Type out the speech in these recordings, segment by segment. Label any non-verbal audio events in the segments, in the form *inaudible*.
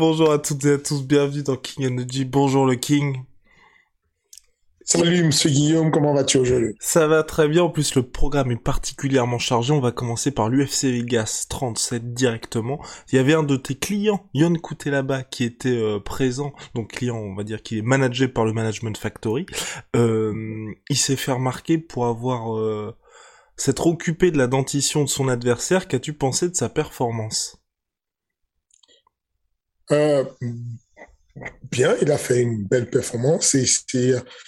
Bonjour à toutes et à tous, bienvenue dans King Energy. Bonjour le King. Salut Monsieur Guillaume, comment vas-tu aujourd'hui? Ça va très bien, en plus le programme est particulièrement chargé. On va commencer par l'UFC Vegas 37 directement. Il y avait un de tes clients, Yon là-bas, qui était euh, présent. Donc client, on va dire qu'il est managé par le Management Factory. Euh, il s'est fait remarquer pour avoir euh, s'être occupé de la dentition de son adversaire. Qu'as-tu pensé de sa performance? Euh, bien, il a fait une belle performance et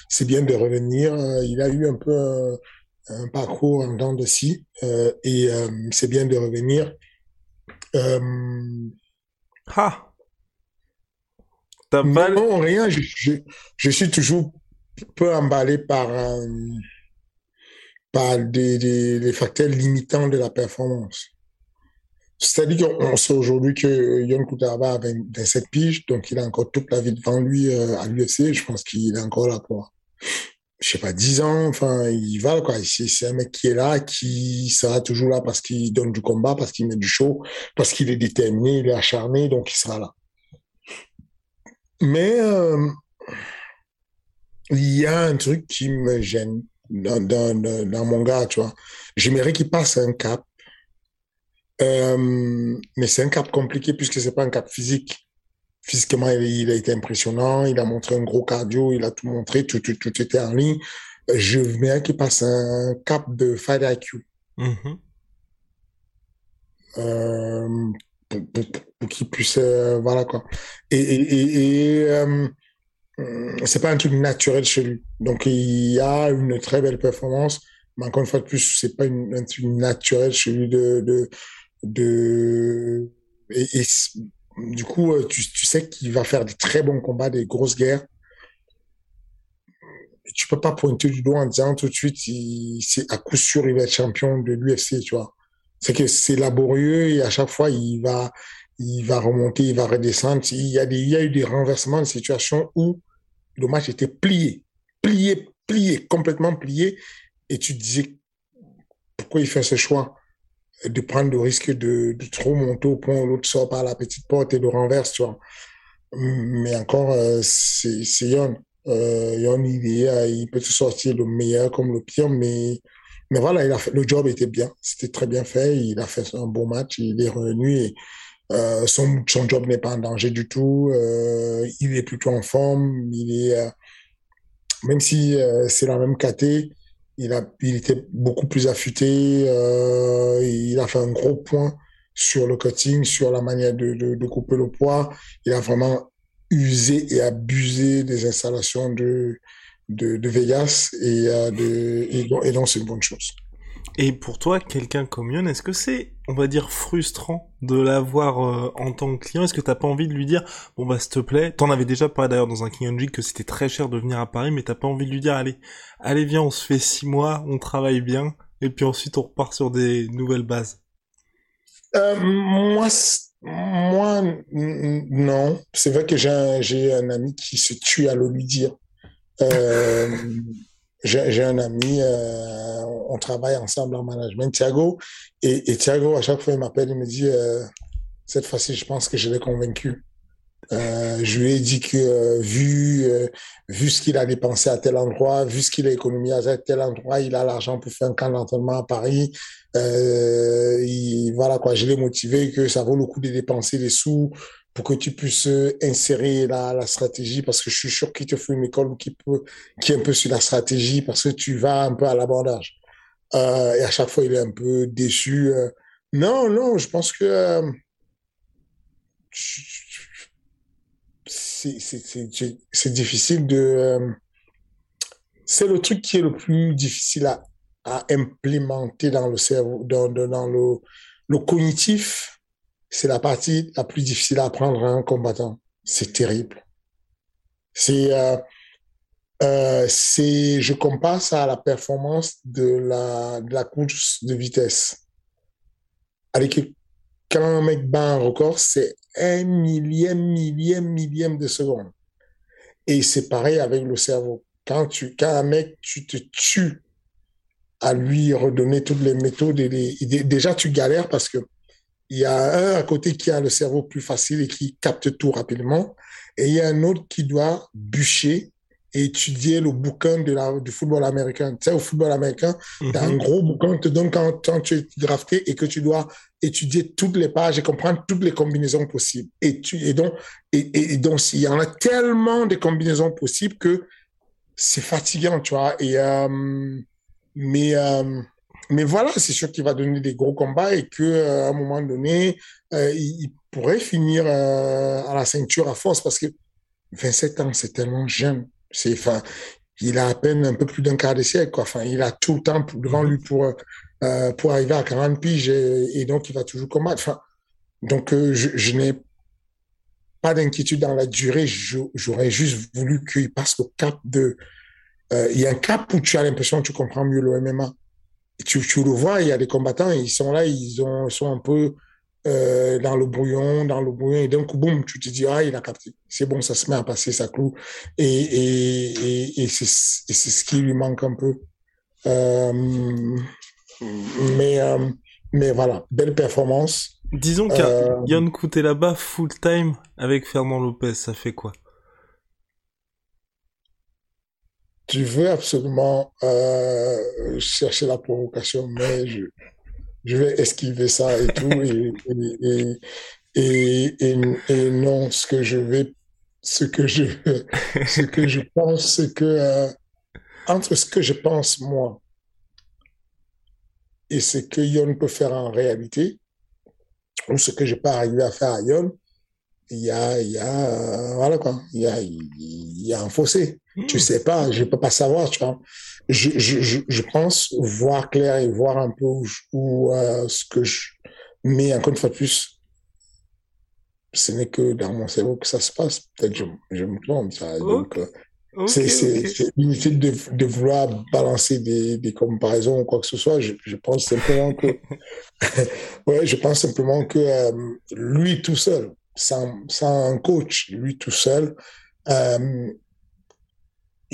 c'est bien de revenir. Il a eu un peu un, parcours en dents de scie euh, et euh, c'est bien de revenir. Ah Non, rien. Je, je, je, suis toujours peu emballé par, par des, des, des facteurs limitants de la performance. C'est-à-dire qu'on sait aujourd'hui que Yon Kutaraba a 27 piges, donc il a encore toute la vie devant lui euh, à l'UFC. Je pense qu'il est encore là pour, je sais pas, 10 ans. Enfin, il va, quoi. C'est un mec qui est là, qui sera toujours là parce qu'il donne du combat, parce qu'il met du show, parce qu'il est déterminé, il est acharné, donc il sera là. Mais euh, il y a un truc qui me gêne dans, dans, dans mon gars, tu vois. J'aimerais qu'il passe un cap euh, mais c'est un cap compliqué puisque c'est pas un cap physique. Physiquement, il, a été impressionnant. Il a montré un gros cardio. Il a tout montré. Tout, tout, tout était en ligne. Je veux qu'il passe un cap de fight IQ. Mm-hmm. euh, pour, pour, pour qu'il puisse, euh, voilà quoi. Et, et, et, c'est pas un truc naturel chez lui. Donc il y a une très belle performance, mais encore une fois de plus, c'est pas une, un truc naturel chez lui de, de de et, du coup euh, tu, tu sais qu'il va faire des très bons combats, des grosses guerres. Et tu peux pas pointer du doigt en disant tout de suite c'est à coup sûr il va être champion de l'UFC, tu vois. C'est que c'est laborieux et à chaque fois il va il va remonter, il va redescendre. Il y a des il y a eu des renversements de situation où le match était plié, plié, plié, complètement plié et tu te disais pourquoi il fait ce choix? De prendre le risque de, trop monter au point où l'autre sort par la petite porte et le renverse. Mais encore, euh, c'est Yon. Euh, Yon, il, est, il peut te sortir le meilleur comme le pire, mais, mais voilà, le job était bien. C'était très bien fait. Il a fait un bon match. Il est revenu et euh, son, son job n'est pas en danger du tout. Euh, il est plutôt en forme. Il est, euh, même si euh, c'est la même caté, il, était beaucoup plus affûté. Euh, il a fait un gros point sur le cutting, sur la manière de, couper le poids. Il a vraiment usé et abusé des installations de, de, Vegas et, euh, de, et donc c'est une bonne chose. Et pour toi, quelqu'un comme Yon, est-ce que c'est, on va dire, frustrant de l'avoir euh, en tant que client? Est-ce que t'as pas envie de lui dire, bon bah s'il te plaît, t'en avais déjà parlé d'ailleurs dans un G que c'était très cher de venir à Paris, mais t'as pas envie de lui dire, allez, allez viens, on se fait six mois, on travaille bien, et puis ensuite on repart sur des nouvelles bases. Euh, moi, moi, non. C'est vrai que j'ai un, j'ai un ami qui se tue à le lui dire. Euh, j'ai un ami, euh, on travaille ensemble en management, Thiago, et, et Thiago, à chaque fois, il m'appelle, il me dit, euh, cette fois-ci, je pense que je l'ai convaincu. Euh, je lui ai dit que euh, vu euh, vu ce qu'il a dépensé à tel endroit, vu ce qu'il a économisé à tel endroit, il a l'argent pour faire un camp d'entraînement à Paris. Il, voilà quoi, je l'ai motivé que ça vaut le coup de dépenser des sous pour que tu puisses insérer la, stratégie parce que je suis sûr qu'il te faut une école qui peut qui est un peu sur la stratégie parce que tu vas un peu à l'abordage. Euh, et à chaque fois, il est un peu déçu. Euh. Non, non, je pense que euh, c'est difficile de... euh, c'est le truc qui est le plus difficile à, à implémenter dans le cerveau, dans, dans le, le cognitif. C'est la partie la plus difficile à apprendre à un combattant. C'est terrible. C'est, euh, euh, c'est, je compare ça à la performance de la, de la course de vitesse. Quand un mec bat un record, c'est un millième, millième, millième de seconde. Et c'est pareil avec le cerveau. Quand tu, quand un mec, tu te tues à lui redonner toutes les méthodes déjà tu galères parce que il y a un à côté qui a le cerveau plus facile et qui capte tout rapidement. Et il y a un autre qui doit bûcher et étudier le bouquin de la, du football américain. Tu sais, au football américain, Mhm. tu as un gros bouquin, te donne quand, quand tu es drafté et que tu dois étudier toutes les pages et comprendre toutes les combinaisons possibles. Et, tu, et donc, et, et, et donc, il y en a tellement de combinaisons possibles que c'est fatigant, tu vois. Et, euh, mais, euh, mais voilà, c'est sûr qu'il va donner des gros combats et que euh, à un moment donné, euh, il, pourrait finir euh, à la ceinture à force parce que 27 ans, c'est tellement jeune. C'est, enfin, il a à peine un peu plus d'un quart de siècle. Enfin, il a tout le temps devant lui pour, euh, pour arriver à 40 piges et, donc il va toujours combattre. Enfin, donc, je, n'ai pas d'inquiétude dans la durée. J'aurais juste voulu qu'il passe le cap de. il y a un cap où tu as l'impression que tu comprends mieux le MMA. Tu, tu le vois, il y a des combattants, ils sont là, ils, ont, sont un peu euh, dans le brouillon, dans le brouillon, et d'un coup, boum, tu te dis, ah, il a capté. C'est bon, ça se met à passer, ça cloue. Et, et, et, et c'est ce qui lui manque un peu. Euh, mais, euh, mais voilà, belle performance. Disons qu'il y a Euh, Yann Couté là-bas full time avec Fernand Lopez, ça fait quoi? Tu veux absolument euh, chercher la provocation, mais je, je vais esquiver ça et tout. Et, et, et, non, ce que je vais, ce que je, ce que je pense, c'est que euh, entre ce que je pense moi et ce que Yon peut faire en réalité, ou ce que je peux arriver à faire à Yon, il y a, il y euh, voilà quoi, il y a, il y a un fossé. Tu sais pas, je peux pas savoir, tu vois. Je, je, je, je pense voir clair et voir un peu où, où euh, ce que je. Mais encore une fois plus, ce n'est que dans mon cerveau que ça se passe. Peut-être je, je me trompe. Ça. Donc, euh, c'est inutile de, de vouloir balancer des, des comparaisons ou quoi que ce soit. Je, je pense simplement que, *laughs* ouais, je pense simplement que euh, lui tout seul, sans, sans un coach, lui tout seul, euh,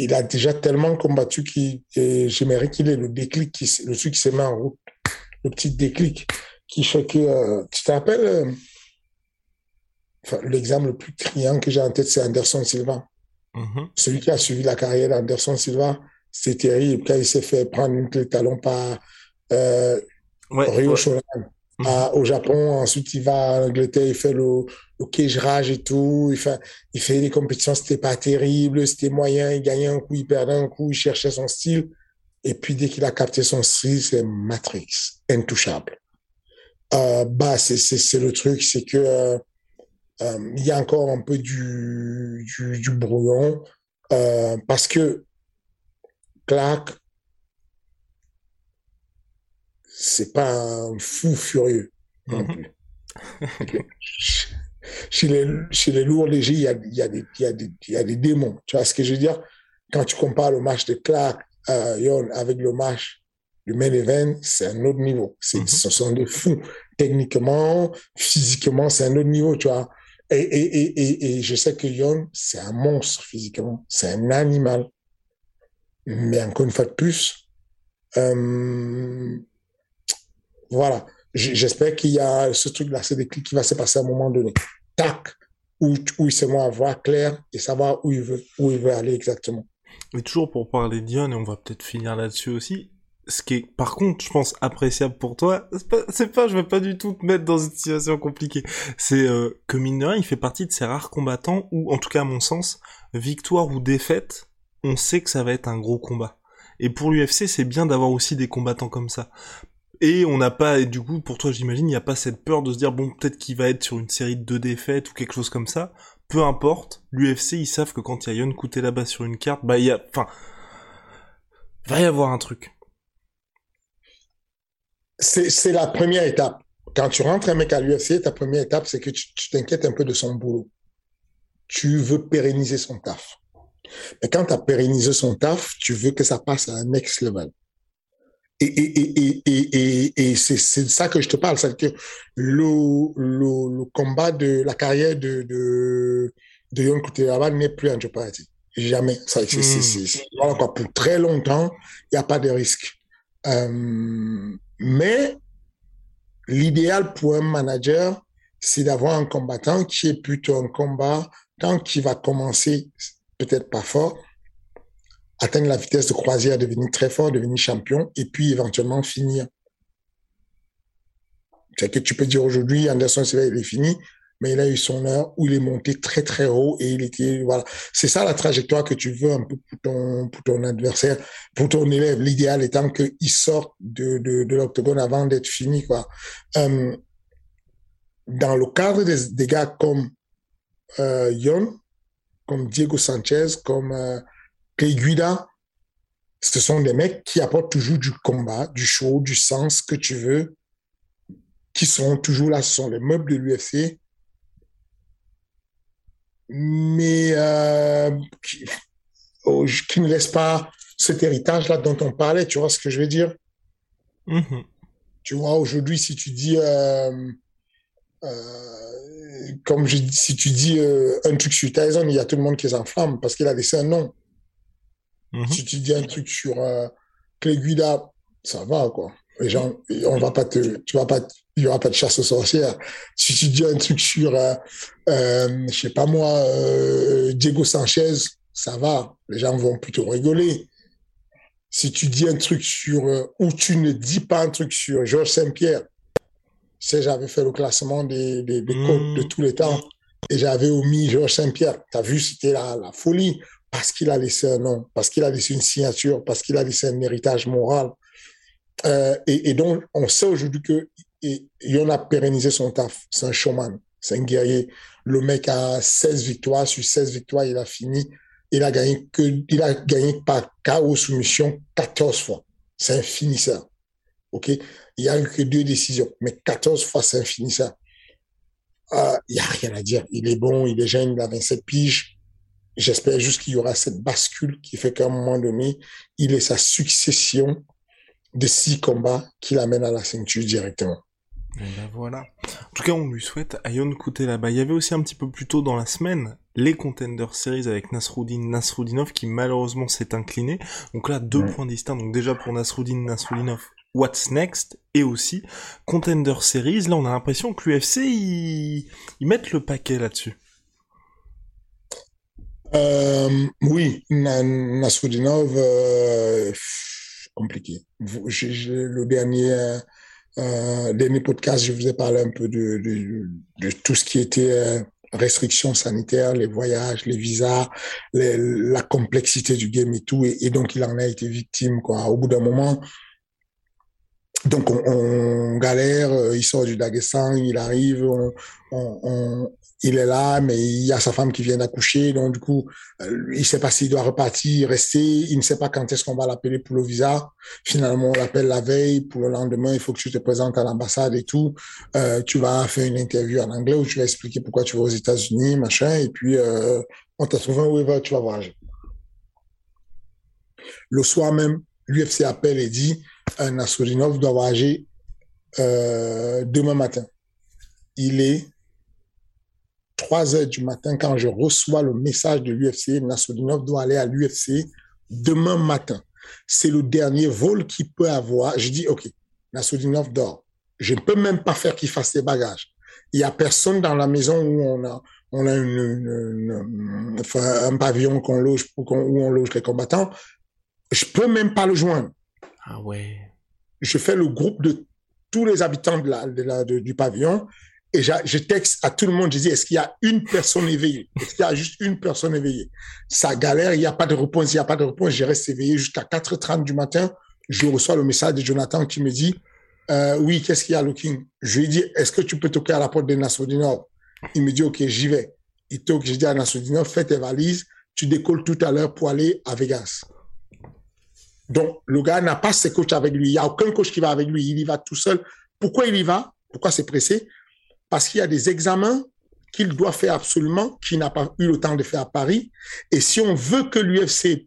il a déjà tellement combattu qu'il, j'aimerais qu'il ait le déclic, qui, le truc qui se met en route, le petit déclic qui fait que, euh, tu te rappelles, euh, enfin, l'exemple le plus criant que j'ai en tête, c'est Anderson Silva Mhm. celui qui a suivi la carrière d'Anderson Silva, c'est terrible. Quand il s'est fait prendre une clé de talon par euh, Ouais, Ryo ouais. À- *laughs* au Japon, ensuite il va en Angleterre, il fait le, le cage rage et tout, il fait, il fait des compétitions, c'était pas terrible, c'était moyen, il gagnait un coup, il perdait un coup, il cherchait son style. Et puis dès qu'il a capté son style, c'est Matrix, intouchable. Euh, bah, c'est, c'est, c'est le truc, c'est que euh, euh, il y a encore un peu du, du, du brouillon. Euh, parce que Clark, c'est pas un fou furieux non Mhm. plus. Chez, les, chez les lourds légers, il y a, y, a y, y a des démons. Tu vois ce que je veux dire? Quand tu compares le match de Clark euh, Yon avec le match du main event, c'est un autre niveau. C'est, Mhm. Ce sont des fous. Techniquement, physiquement, c'est un autre niveau, tu vois. Et, et, et, et, et je sais que Yon, c'est un monstre physiquement. C'est un animal. Mais encore une fois de plus, euh, voilà. J'espère qu'il y a ce truc-là, ce déclic qui va se passer à un moment donné. Tac, où, où il met à voir clair et savoir où il veut, aller exactement. Et toujours pour parler d'Ion, et on va peut-être finir là-dessus aussi, ce qui est, par contre, je pense, appréciable pour toi, c'est pas, je veux pas du tout te mettre dans une situation compliquée, c'est euh, que mine de rien, il fait partie de ces rares combattants où, en tout cas à mon sens, victoire ou défaite, on sait que ça va être un gros combat. Et pour l'UFC, c'est bien d'avoir aussi des combattants comme ça. Et on n'a pas, du coup, pour toi, j'imagine, il n'y a pas cette peur de se dire, bon, peut-être qu'il va être sur une série de deux défaites ou quelque chose comme ça. Peu importe, l'UFC, ils savent que quand il y a Yon Couté là-bas sur une carte, bah, il y a, enfin, va y avoir un truc. C'est la première étape. Quand tu rentres un mec à l'UFC, ta première étape, c'est que tu t'inquiètes un peu de son boulot. Tu veux pérenniser son taf. Mais quand tu as pérennisé son taf, tu veux que ça passe à un next level. Et, et, et, et, et, c'est ça que je te parle, c'est que le, le, le, combat de la carrière de, de, de Yon n'est plus un party. Jamais. Ça, c'est, voilà, quoi. Pour très longtemps, il n'y a pas de risque. Euh, mais l'idéal pour un manager, c'est d'avoir un combattant qui est plutôt un combat quand qui va commencer peut-être pas fort, atteindre la vitesse de croisière, devenir très fort, devenir champion, et puis éventuellement finir. C'est que tu peux dire aujourd'hui, Anderson Silva, il est fini, mais il a eu son heure où il est monté très très haut et il était voilà. C'est ça la trajectoire que tu veux un peu pour ton pour ton adversaire, pour ton élève. L'idéal étant qu'il sorte de de, de l'octogone avant d'être fini quoi. Euh, dans le cadre des, gars comme euh, Yon, comme Diego Sanchez, comme euh, Guida, ce sont des mecs qui apportent toujours du combat, du show, du sens que tu veux, qui sont toujours là, ce sont les meubles de l'UFC, mais euh, oh, qui, ne laissent pas cet héritage-là dont on parlait, tu vois ce que je veux dire? Mm-hmm. Tu vois, aujourd'hui, si tu dis... Euh, euh, comme je, si tu dis un truc sur Tyson, il y a tout le monde qui s'enflamme parce qu'il a laissé un nom. Mm-hmm. Si tu dis un truc sur euh, Guida, ça va, quoi. Les gens, on va pas te, tu vas pas, il y aura pas de chasse aux sorcières. Si tu dis un truc sur, euh, euh, je sais pas moi, euh, Diego Sanchez, ça va. Les gens vont plutôt rigoler. Si tu dis un truc sur, ou tu ne dis pas un truc sur Georges Saint-Pierre, sais, j'avais fait le classement des, des, des codes de tous les temps et j'avais omis Georges Saint-Pierre. Tu as vu, c'était la, la folie parce qu'il a laissé un nom, parce qu'il a laissé une signature, parce qu'il a laissé un héritage moral. Euh, et, et, donc, on sait aujourd'hui que en a pérennisé son taf. C'est un showman, c'est un guerrier. Le mec a 16 victoires. Sur 16 victoires, il a fini. Il a gagné il a gagné par KO soumission 14 fois. C'est un finisseur. OK? Il n'y a eu que deux décisions, mais 14 fois, c'est infini ça. Euh, il n'y a rien à dire. Il est bon, il est jeune, il a 27 piges. J'espère juste qu'il y aura cette bascule qui fait qu'à un moment donné, il ait sa succession de six combats qui l'amène à la ceinture directement. Et ben voilà. En tout cas, on lui souhaite Ayon Kouté là-bas. Il y avait aussi un petit peu plus tôt dans la semaine les Contender Series avec Nasruddin Nasruddinov qui malheureusement s'est incliné. Donc là, deux points distincts. Donc déjà pour Nasruddin Nasruddinov, What's Next? Et aussi Contender Series. Là, on a l'impression que l'UFC, ils... mettent le paquet là-dessus. Euh, oui, Nasrudinov, euh, compliqué. le dernier, euh, dernier podcast, je vous ai parlé un peu de, de, tout ce qui était euh, restrictions sanitaires, les voyages, les visas, la complexité du game et tout. Et, donc, il en a été victime. Quoi. Au bout d'un moment, donc on, galère, euh, il sort du Daghestan, il arrive, on, il est là, mais il y a sa femme qui vient d'accoucher, donc du coup, euh, il sait pas s'il doit repartir, rester, il ne sait pas quand est-ce qu'on va l'appeler pour le visa. Finalement, on l'appelle la veille, pour le lendemain, il faut que tu te présentes à l'ambassade et tout. Euh, tu vas faire une interview en anglais où tu vas expliquer pourquoi tu vas aux États-Unis, machin, et puis on t'a trouvé un waiver, tu vas voyager. Le soir même, l'UFC appelle et dit, un Nassoudinov doit voyager euh, demain matin. Il est 3 heures du matin quand je reçois le message de l'UFC. Nassoudinov doit aller à l'UFC demain matin. C'est le dernier vol qu'il peut avoir. Je dis, OK, Nassoudinov dort. Je ne peux même pas faire qu'il fasse ses bagages. Il y a personne dans la maison où on a, on a une, un pavillon qu'on loge, où on loge les combattants. Je peux même pas le joindre. Ah ouais. Je fais le groupe de tous les habitants de la, de la, du pavillon Et je texte à tout le monde, je dis, est-ce qu'il y a une personne éveillée? Est-ce qu'il y a juste une personne éveillée? Ça galère, il n'y a pas de réponse, il n'y a pas de réponse. Je reste éveillé jusqu'à 4h30 du matin. Je reçois le message de Jonathan qui me dit, euh, oui, qu'est-ce qu'il y a, Looking? Je lui dis, est-ce que tu peux toquer à la porte des Nations du Nord Il me dit, OK, j'y vais. Il toque, je dis à Nations du Nord, fais tes valises, tu décolles tout à l'heure pour aller à Vegas. Donc, le gars n'a pas ses coachs avec lui. Il n'y a aucun coach qui va avec lui. Il y va tout seul. Pourquoi il y va? Pourquoi c'est pressé? Parce qu'il y a des examens qu'il doit faire absolument, qu'il n'a pas eu le temps de faire à Paris. Et si on veut que l'UFC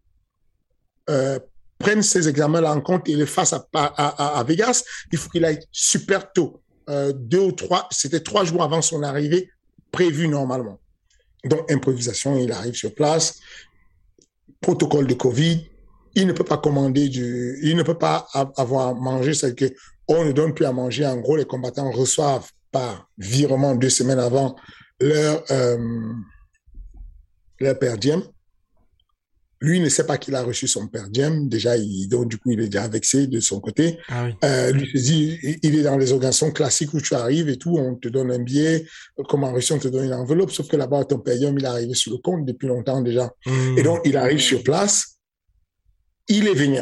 euh, prenne ces examens-là en compte et les fasse à, Vegas, il faut qu'il aille super tôt. Euh, deux ou trois, c'était trois jours avant son arrivée, prévu normalement. Donc, improvisation, il arrive sur place. Protocole de Covid, il ne peut pas commander du, il ne peut pas avoir mangé, c'est que on ne donne plus à manger. En gros, les combattants reçoivent par virement deux semaines avant leur, euh, leur per diem. Lui ne sait pas qu'il a reçu son per diem. Déjà, il, donc, du coup, il est déjà vexé de son côté. Ah oui. euh, lui se dit, il est dans les organisations classiques où tu arrives et tout, on te donne un billet. Comme en Russie, on te donne une enveloppe. Sauf que là-bas, ton per diem, il est arrivé sur le compte depuis longtemps déjà. Mmh. Et donc, il arrive sur place il est venu.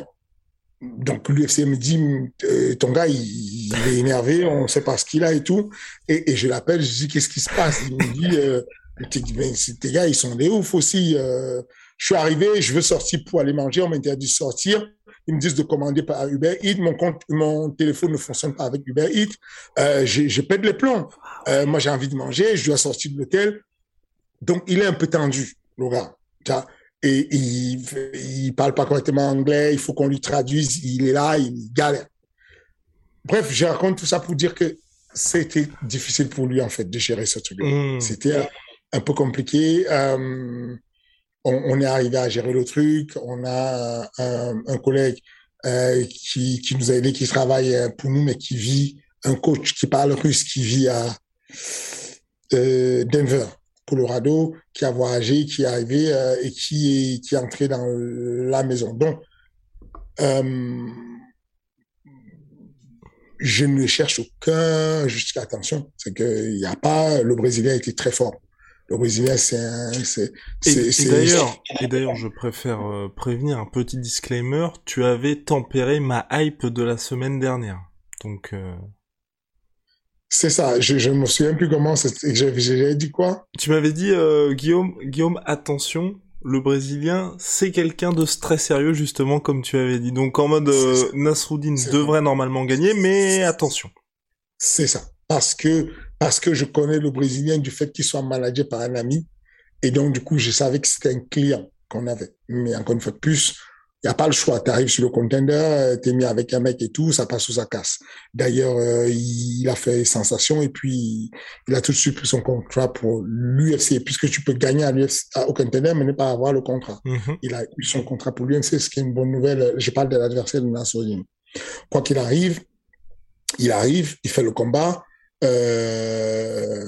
Donc l'UFC me dit, euh, ton gars, il, est énervé, on ne sait pas ce qu'il a et tout. Et, je l'appelle, je dis, qu'est-ce qui se passe? Il me dit, euh, ben, tes gars, ils sont des ouf aussi. Euh, je suis arrivé, je veux sortir pour aller manger, on m'interdit de sortir. Ils me disent de commander par Uber Eats. Mon téléphone ne fonctionne pas avec Uber Eats. Euh, je pète les plombs. Moi, j'ai envie de manger, je dois sortir de l'hôtel. Donc, il est un peu tendu, le gars et il, il parle pas correctement anglais, il faut qu'on lui traduise, il est là, il galère. Bref, je raconte tout ça pour dire que c'était difficile pour lui, en fait, de gérer ce truc. Mmh. C'était un peu compliqué. Euh, on, on, est arrivé à gérer le truc. On a un, un collègue euh, qui, qui nous a aidé, qui travaille pour nous, mais qui vit, un coach qui parle russe, qui vit à euh, Denver. Colorado, qui a voyagé, qui est arrivé euh, et qui est, qui est entré dans la maison. Donc, euh, je ne cherche aucun jusqu'à attention. C'est qu'il n'y a pas, le Brésilien était très fort. Le Brésilien, c'est c'est, et, d'ailleurs, et d'ailleurs, je préfère euh, prévenir un petit disclaimer. Tu avais tempéré ma hype de la semaine dernière. Donc, c'est ça, je, je me souviens plus comment j'avais dit quoi? Tu m'avais dit euh, Guillaume, Guillaume, attention, le Brésilien, c'est quelqu'un de très sérieux justement comme tu avais dit. Donc en mode euh, Nasruddin devrait normalement gagner, mais attention. C'est ça, parce que parce que je connais le Brésilien du fait qu'il soit managé par un ami, et donc du coup je savais que c'était un client qu'on avait. Mais encore une fois de plus, il n'y a pas le choix. Tu arrives sur le contender, euh, tu es mis avec un mec et tout, ça passe ou ça casse. D'ailleurs, euh, il a fait sensation et puis il a tout de suite pris son contrat pour l'UFC, puisque tu peux gagner à l'UFC, au contender, mais ne pas avoir le contrat. Mm-hmm. Il a eu son contrat pour l'UFC, ce qui est une bonne nouvelle. Je parle de l'adversaire de Nassoudine. Quoi qu'il arrive, il arrive, il fait le combat. Euh,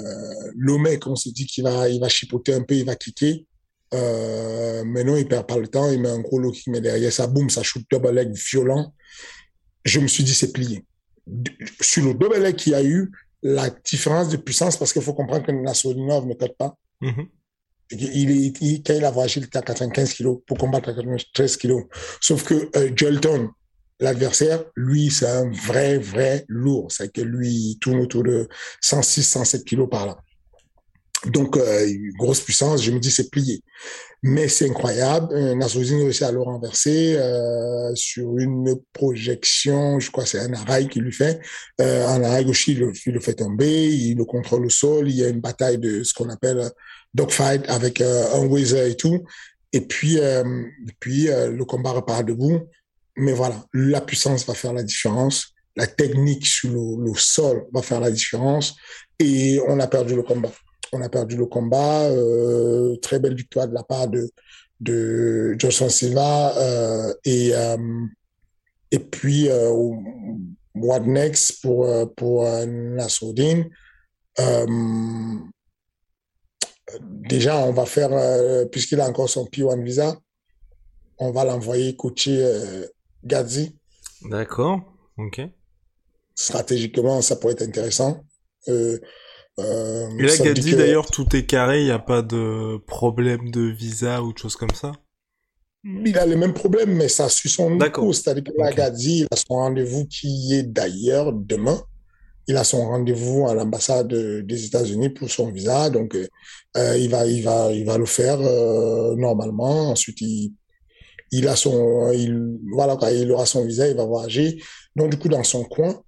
le mec, on se dit qu'il va, il va chipoter un peu, il va kicker. Euh, mais non, il perd pas le temps, il met un gros low kick, mais derrière ça, boum, ça shoot double leg violent. Je me suis dit, c'est plié. Sur le double leg qu'il y a eu, la différence de puissance, parce qu'il faut comprendre que Nassolinov ne cote pas. Mm-hmm. il, est, quand il a voyagé, il était à 95 kilos pour combattre à 93 kilos. Sauf que euh, Jolton, l'adversaire, lui, c'est un vrai, vrai lourd. C'est que lui, il tourne autour de 106, 107 kilos par là. Donc, euh, grosse puissance, je me dis c'est plié. Mais c'est incroyable. Euh, Nassoudine réussit à le renverser euh, sur une projection, je crois c'est un arrail qui lui fait. Euh, un arrail gauche, il le, fait tomber, il le contrôle au sol, il y a une bataille de ce qu'on appelle dogfight avec euh, un Weezer et tout. Et puis, euh, puis le combat repart debout. Mais voilà, la puissance va faire la différence. La technique sur le sol va faire la différence. Et on a perdu le combat on a perdu le combat. Euh, très belle victoire de la part de, de Johnson Silva. Euh, et, euh, et puis, euh, what next pour, pour Nassoudine Déjà, on va faire, puisqu'il a encore son P1 visa, on va l'envoyer coacher Gazi. D'accord, ok. Stratégiquement, ça pourrait être intéressant. Euh, Euh, Et là, que- d'ailleurs, tout est carré, il n'y a pas de problème de visa ou de choses comme ça Il a les mêmes problèmes, mais ça suit son D'accord. cours. C'est-à-dire que là, il a son rendez-vous qui est d'ailleurs demain. Il a son rendez-vous à l'ambassade des États-Unis pour son visa. Donc, euh, euh, il va, il va, il va le faire euh, normalement. Ensuite, il, il a son, il, voilà il aura son visa, il va voyager. Donc, du coup, dans son coin,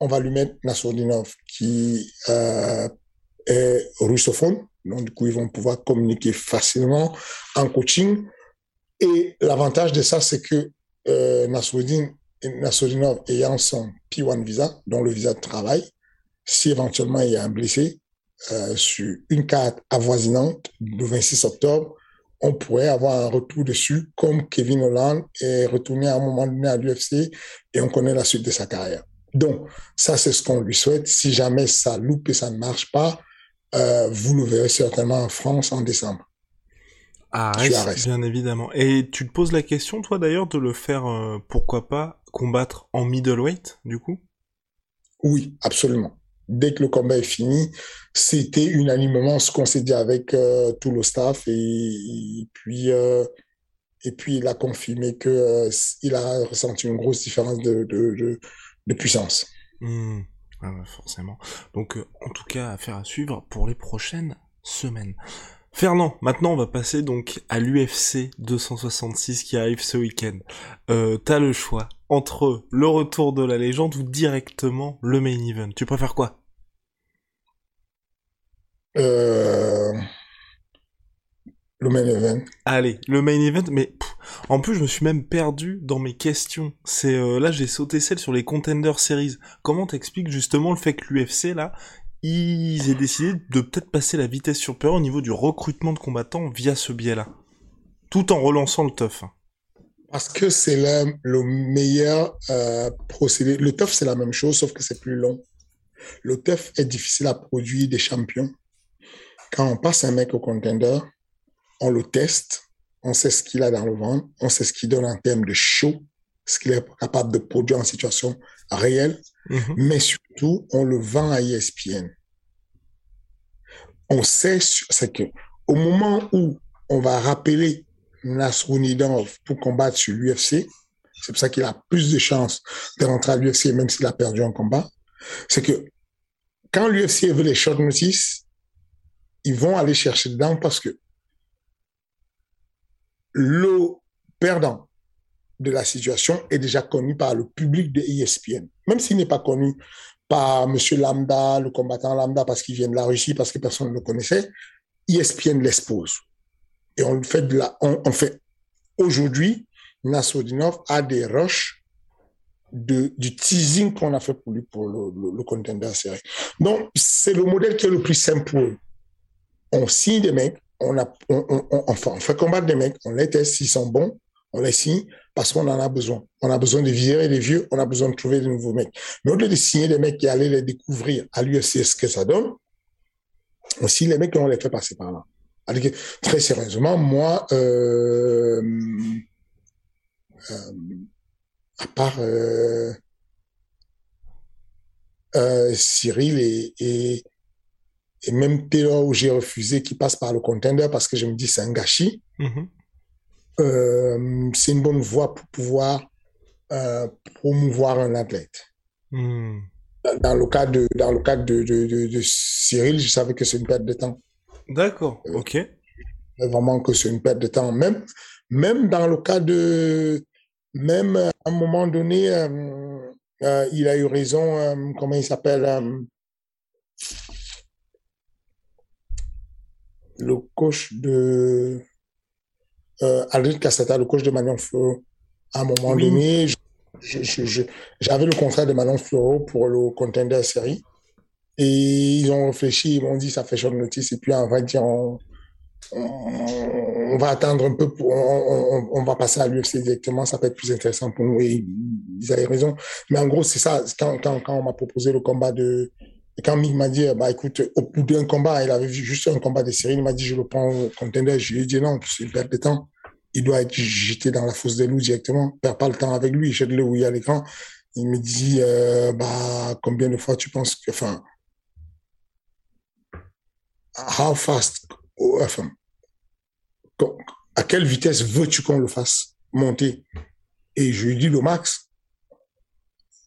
on va lui mettre Nassourdinov, qui euh, est russophone. Donc, du coup, ils vont pouvoir communiquer facilement en coaching. Et l'avantage de ça, c'est que euh, Nassourdinov ayant son P1 visa, dont le visa de travail, si éventuellement il y a un blessé, euh, sur une carte avoisinante le 26 octobre, on pourrait avoir un retour dessus, comme Kevin Holland est retourné à un moment donné à l'UFC et on connaît la suite de sa carrière. Donc, ça, c'est ce qu'on lui souhaite. Si jamais ça loupe et ça ne marche pas, euh, vous le verrez certainement en France en décembre. Ah, bien évidemment. Et tu te poses la question, toi, d'ailleurs, de le faire, euh, pourquoi pas, combattre en middleweight, du coup? Oui, absolument. Dès que le combat est fini, c'était unanimement ce qu'on s'est dit avec euh, tout le staff et, et puis et puis il a confirmé euh, il a ressenti une grosse différence de de, de, de puissance. Hmm. Ah ouais, forcément. Donc, euh, en tout cas, affaire à suivre pour les prochaines semaines. Fernand, maintenant on va passer donc à l'UFC 266 qui arrive ce week-end. Euh, T'as le choix entre le retour de la légende ou directement le main event. Tu préfères quoi? Euh, le main event. Allez, le main event, mais pff, en plus je me suis même perdu dans mes questions. C'est euh, là j'ai sauté celle sur les contender series. Comment t'expliques justement le fait que l'UFC là, ils aient décidé de peut-être passer la vitesse supérieure au niveau du recrutement de combattants via ce biais-là, tout en relançant le tough. Parce que c'est le, le meilleur euh, procédé. Le TUF, c'est la même chose, sauf que c'est plus long. Le TUF est difficile à produire des champions. Quand on passe un mec au contender, on le teste, on sait ce qu'il a dans le ventre, on sait ce qu'il donne en termes de show, ce qu'il est capable de produire en situation réelle, Mhm. mais surtout, on le vend à ESPN. On sait, c'est que au moment où on va rappeler Nasrounidov pour combattre sur l'UFC, c'est pour ça qu'il a plus de chances de rentrer à l'UFC même s'il a perdu un combat, c'est que quand l'UFC veut les short notice, ils vont aller chercher dedans parce que le perdant de la situation est déjà connu par le public de ESPN. Même s'il n'est pas connu par Monsieur Lambda, le combattant Lambda, parce qu'il vient de la Russie, parce que personne ne le connaissait, ESPN l'expose. Et on fait aujourd'hui, Nassourdinov a des rushs de, du teasing qu'on a fait pour lui pour le, le, le contender série. Donc, c'est le modèle qui est le plus simple pour eux. On signe des mecs, on, a, on, enfin, on fait combattre des mecs, on les teste, s'ils sont bons, on les signe parce qu'on en a besoin. On a besoin de virer les vieux, on a besoin de trouver de nouveaux mecs. Mais au lieu de signer des mecs qui allaient les découvrir à l'UFC ce que ça donne, on signe les mecs et on les fait passer par là. Alors très sérieusement, moi, euh, euh, à part euh, Cyril et, et, et même Taylor où j'ai refusé qui passe par le contender parce que je me dis c'est un gâchis. Mhm. Euh, c'est une bonne voie pour pouvoir euh, promouvoir un athlète. Hmm. Dans, le cas de dans le cas de, de, de, de Cyril, je savais que c'est une perte de temps. D'accord, ok. Vraiment que c'est une perte de temps. Même même dans le cas de même à un moment donné, euh, euh, il a eu raison. euh, comment il s'appelle le coach de euh, Aldrid Cassata, le coach de Manon Fleureau. À un moment Oui. donné, j'avais le contrat de Manon Fleureau pour le contender série. Et ils ont réfléchi, ils m'ont dit ça fait short notice. Et puis on va dire on, on, on va attendre un peu, pour, on, on, on va passer à l'UFC directement, ça peut être plus intéressant pour nous. Et ils avaient raison. Mais en gros, c'est ça. Quand, quand, quand on m'a proposé le combat de. Et Quand Mick m'a dit, bah écoute, au bout d'un combat, il avait vu juste un combat de série, il m'a dit, je le prends au contender. Je lui ai dit non, c'est une perte de temps. Il doit être jeté dans la fosse des loups directement. Perds pas le temps avec lui, jette-le où il y a l'écran. Il me dit, euh, bah, combien de fois tu penses que, enfin, how fast, enfin, à quelle vitesse veux-tu qu'on le fasse monter? Et je lui dis le max.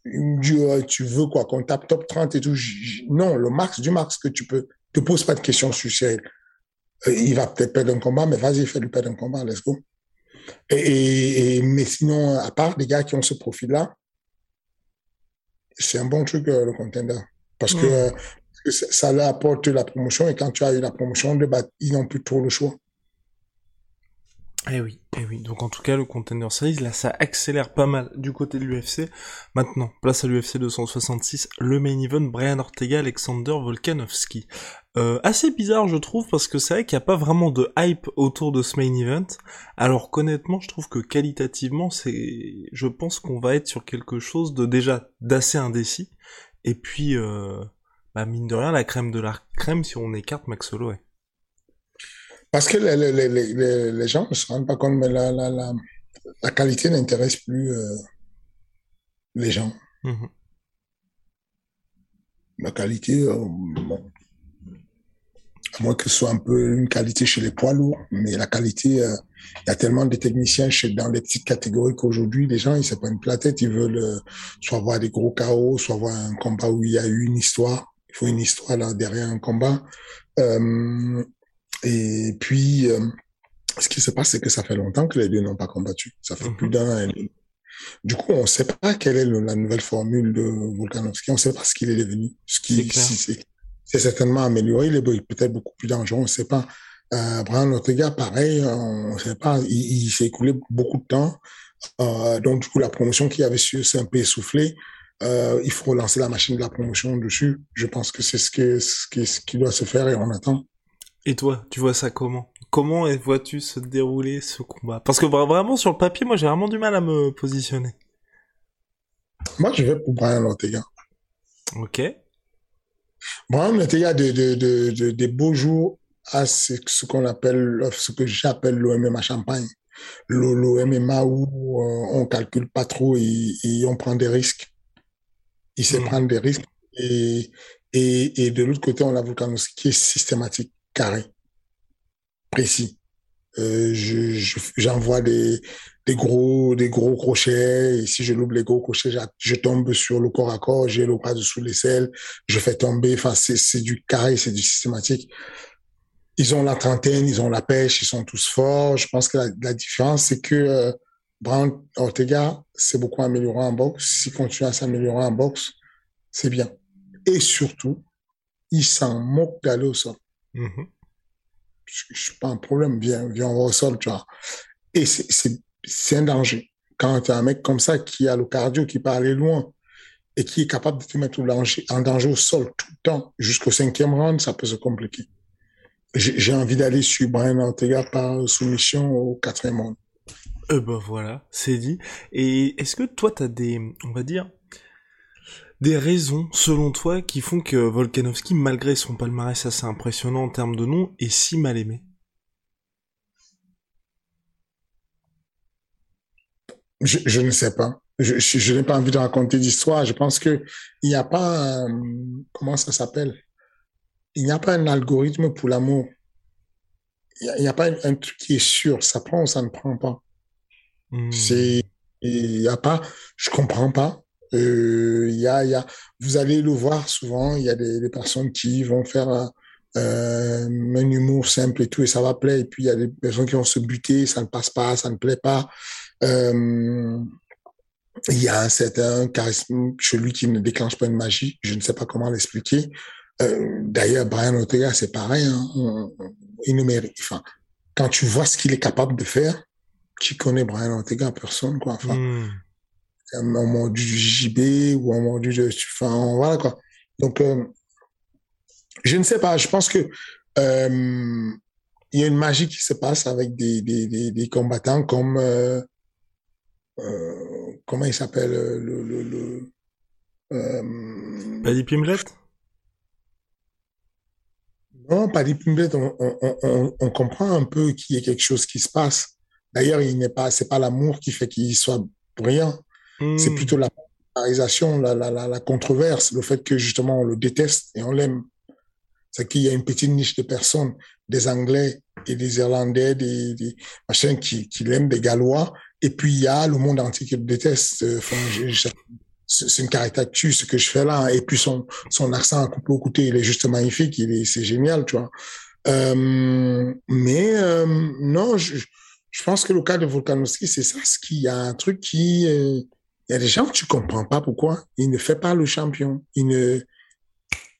Il me dit, tu veux quoi, qu'on tape top 30 et tout Non, le max du max que tu peux. Te pose pas de questions sur Cyril. Euh, il va peut-être perdre un combat, mais vas-y, fais-lui perdre un combat, let's go. Et, mais sinon, à part des gars qui ont ce profil-là, c'est un bon truc, euh, le contender. Parce que, euh, ça leur apporte la promotion et quand tu as eu la promotion, ils n'ont plus trop le choix. Eh oui, eh oui. Donc en tout cas, le Contender Series, là, ça accélère pas mal du côté de l'UFC. Maintenant, place à l'UFC 266, le main event, Brian Ortega, Alexander Volkanovski. Euh, assez bizarre, je trouve, parce que c'est vrai qu'il n'y a pas vraiment de hype autour de ce main event. Alors qu'honnêtement, je trouve que qualitativement, c'est, je pense qu'on va être sur quelque chose de déjà d'assez indécis. Et puis, euh, bah mine de rien, la crème de la crème si on écarte Max Holloway. Parce que les, les, les, les, gens ne se rendent pas compte, mais la, la, la, la qualité n'intéresse plus euh, les gens. Mm-hmm. La qualité, euh, bon, à moins que ce soit un peu une qualité chez les poids lourds, mais la qualité, euh, il y a tellement de techniciens chez, dans les petites catégories qu'aujourd'hui, les gens, ils se prennent la tête, ils veulent soit voir des gros chaos, soit voir un combat où il y a eu une histoire. Il faut une histoire là derrière un combat. Euh, et puis, euh, ce qui se passe, c'est que ça fait longtemps que les deux n'ont pas combattu. Ça fait plus mhm. d'un an. Du coup, on ne sait pas quelle est la nouvelle formule de Volkanovski. On ne sait pas ce qu'il est devenu. Ce qui, c'est certainement amélioré. Il est peut-être beaucoup plus dangereux. On ne sait pas. Euh, Brian Ortega, pareil, on ne sait pas. Il, s'est écoulé beaucoup de temps. Euh, donc, du coup, la promotion qui avait su, c'est un peu essoufflé. Euh, il faut relancer la machine de la promotion dessus. Je pense que c'est ce, que, ce, ce qui doit se faire et on attend. Et toi, tu vois ça comment? Comment vois-tu se dérouler ce combat? Parce que vraiment sur le papier, moi j'ai vraiment du mal à me positionner. Moi je vais pour Brian Ortega. Ok. Brian Ortega de, de, de, des beaux jours à ce, qu'on appelle, ce que j'appelle l'OMMA Champagne. L'OMMA où euh, on calcule pas trop et, on prend des risques. Il sait hmm. prendre des risques. Et, et, et de l'autre côté, on a Volkanovski qui est systématique carré, précis. Euh, j'envoie des, des gros des gros crochets et si je loupe les gros crochets je, tombe sur le corps à corps j'ai le bras dessous l'aisselle je fais tomber enfin c'est du carré c'est du systématique. Ils ont la trentaine ils ont la pêche ils sont tous forts. Je pense que la, différence c'est que euh, Brown Ortega s'est beaucoup amélioré en boxe. S'il continue à s'améliorer en boxe c'est bien. Et surtout il s'en moque d'aller au sol Mm-hmm. Je, suis pas un problème, viens, viens, au sol, tu vois. Et c'est un danger. Quand tu as un mec comme ça qui a le cardio, qui peut aller loin et qui est capable de te mettre en danger au sol tout le temps, jusqu'au cinquième round, ça peut se compliquer. J'ai envie d'aller sur Brian Ortega par soumission au quatrième round. Euh ben voilà, c'est dit. Et est-ce que toi, tu as des, on va dire, des raisons, selon toi, qui font que Volkanovski, malgré son palmarès assez impressionnant en termes de nom, est si mal aimé? Je, ne sais pas. Je, n'ai pas envie de raconter d'histoire. Je pense que il n'y a pas, comment ça s'appelle? Il n'y a pas un algorithme pour l'amour. Il n'y a, pas un, truc qui est sûr. Ça prend ou ça ne prend pas? Hmm. C'est, il n'y a pas, je comprends pas. Euh, y a, y a, vous allez le voir souvent, il y a des, personnes qui vont faire euh, un humour simple et tout, et ça va plaire. Et puis il y a des personnes qui vont se buter, ça ne passe pas, ça ne plaît pas. Euh, il y a un certain charisme chez lui qui ne déclenche pas une magie. Je ne sais pas comment l'expliquer. Euh, D'ailleurs, Brian Ortega, c'est pareil. Hein, il ne mérite. Quand tu vois ce qu'il est capable de faire, qui connaît Brian Ortega Personne, quoi. Hmm un moment du JB ou un moment du enfin voilà quoi. Donc euh, je ne sais pas. Je pense que euh, il y a une magie qui se passe avec des, des, des, des combattants comme euh, comment il s'appelle le, le, le Paddy Pimblett? Non Paddy Pimblett on, on, on, on, comprend un peu qu'il y a quelque chose qui se passe. D'ailleurs il n'est pas c'est pas l'amour qui fait qu'il soit brillant c'est hmm. plutôt la polarisation, la, la, la, controverse, le fait que justement on le déteste et on l'aime. C'est qu'il y a une petite niche de personnes, des Anglais et des Irlandais, des, des machins qui, qui l'aiment, des Gallois. Et puis, il y a le monde entier qui le déteste. Enfin, c'est une caricature, ce que je fais là. Et puis, son, son accent à couper au côté, il est juste magnifique. Il est, c'est génial, tu vois. Euh, mais, euh, non, je, je pense que le cas de Volkanovski, c'est ça, ce qu'il y a un truc qui, euh, il y a des gens que tu comprends pas pourquoi. Il ne fait pas le champion. Il ne,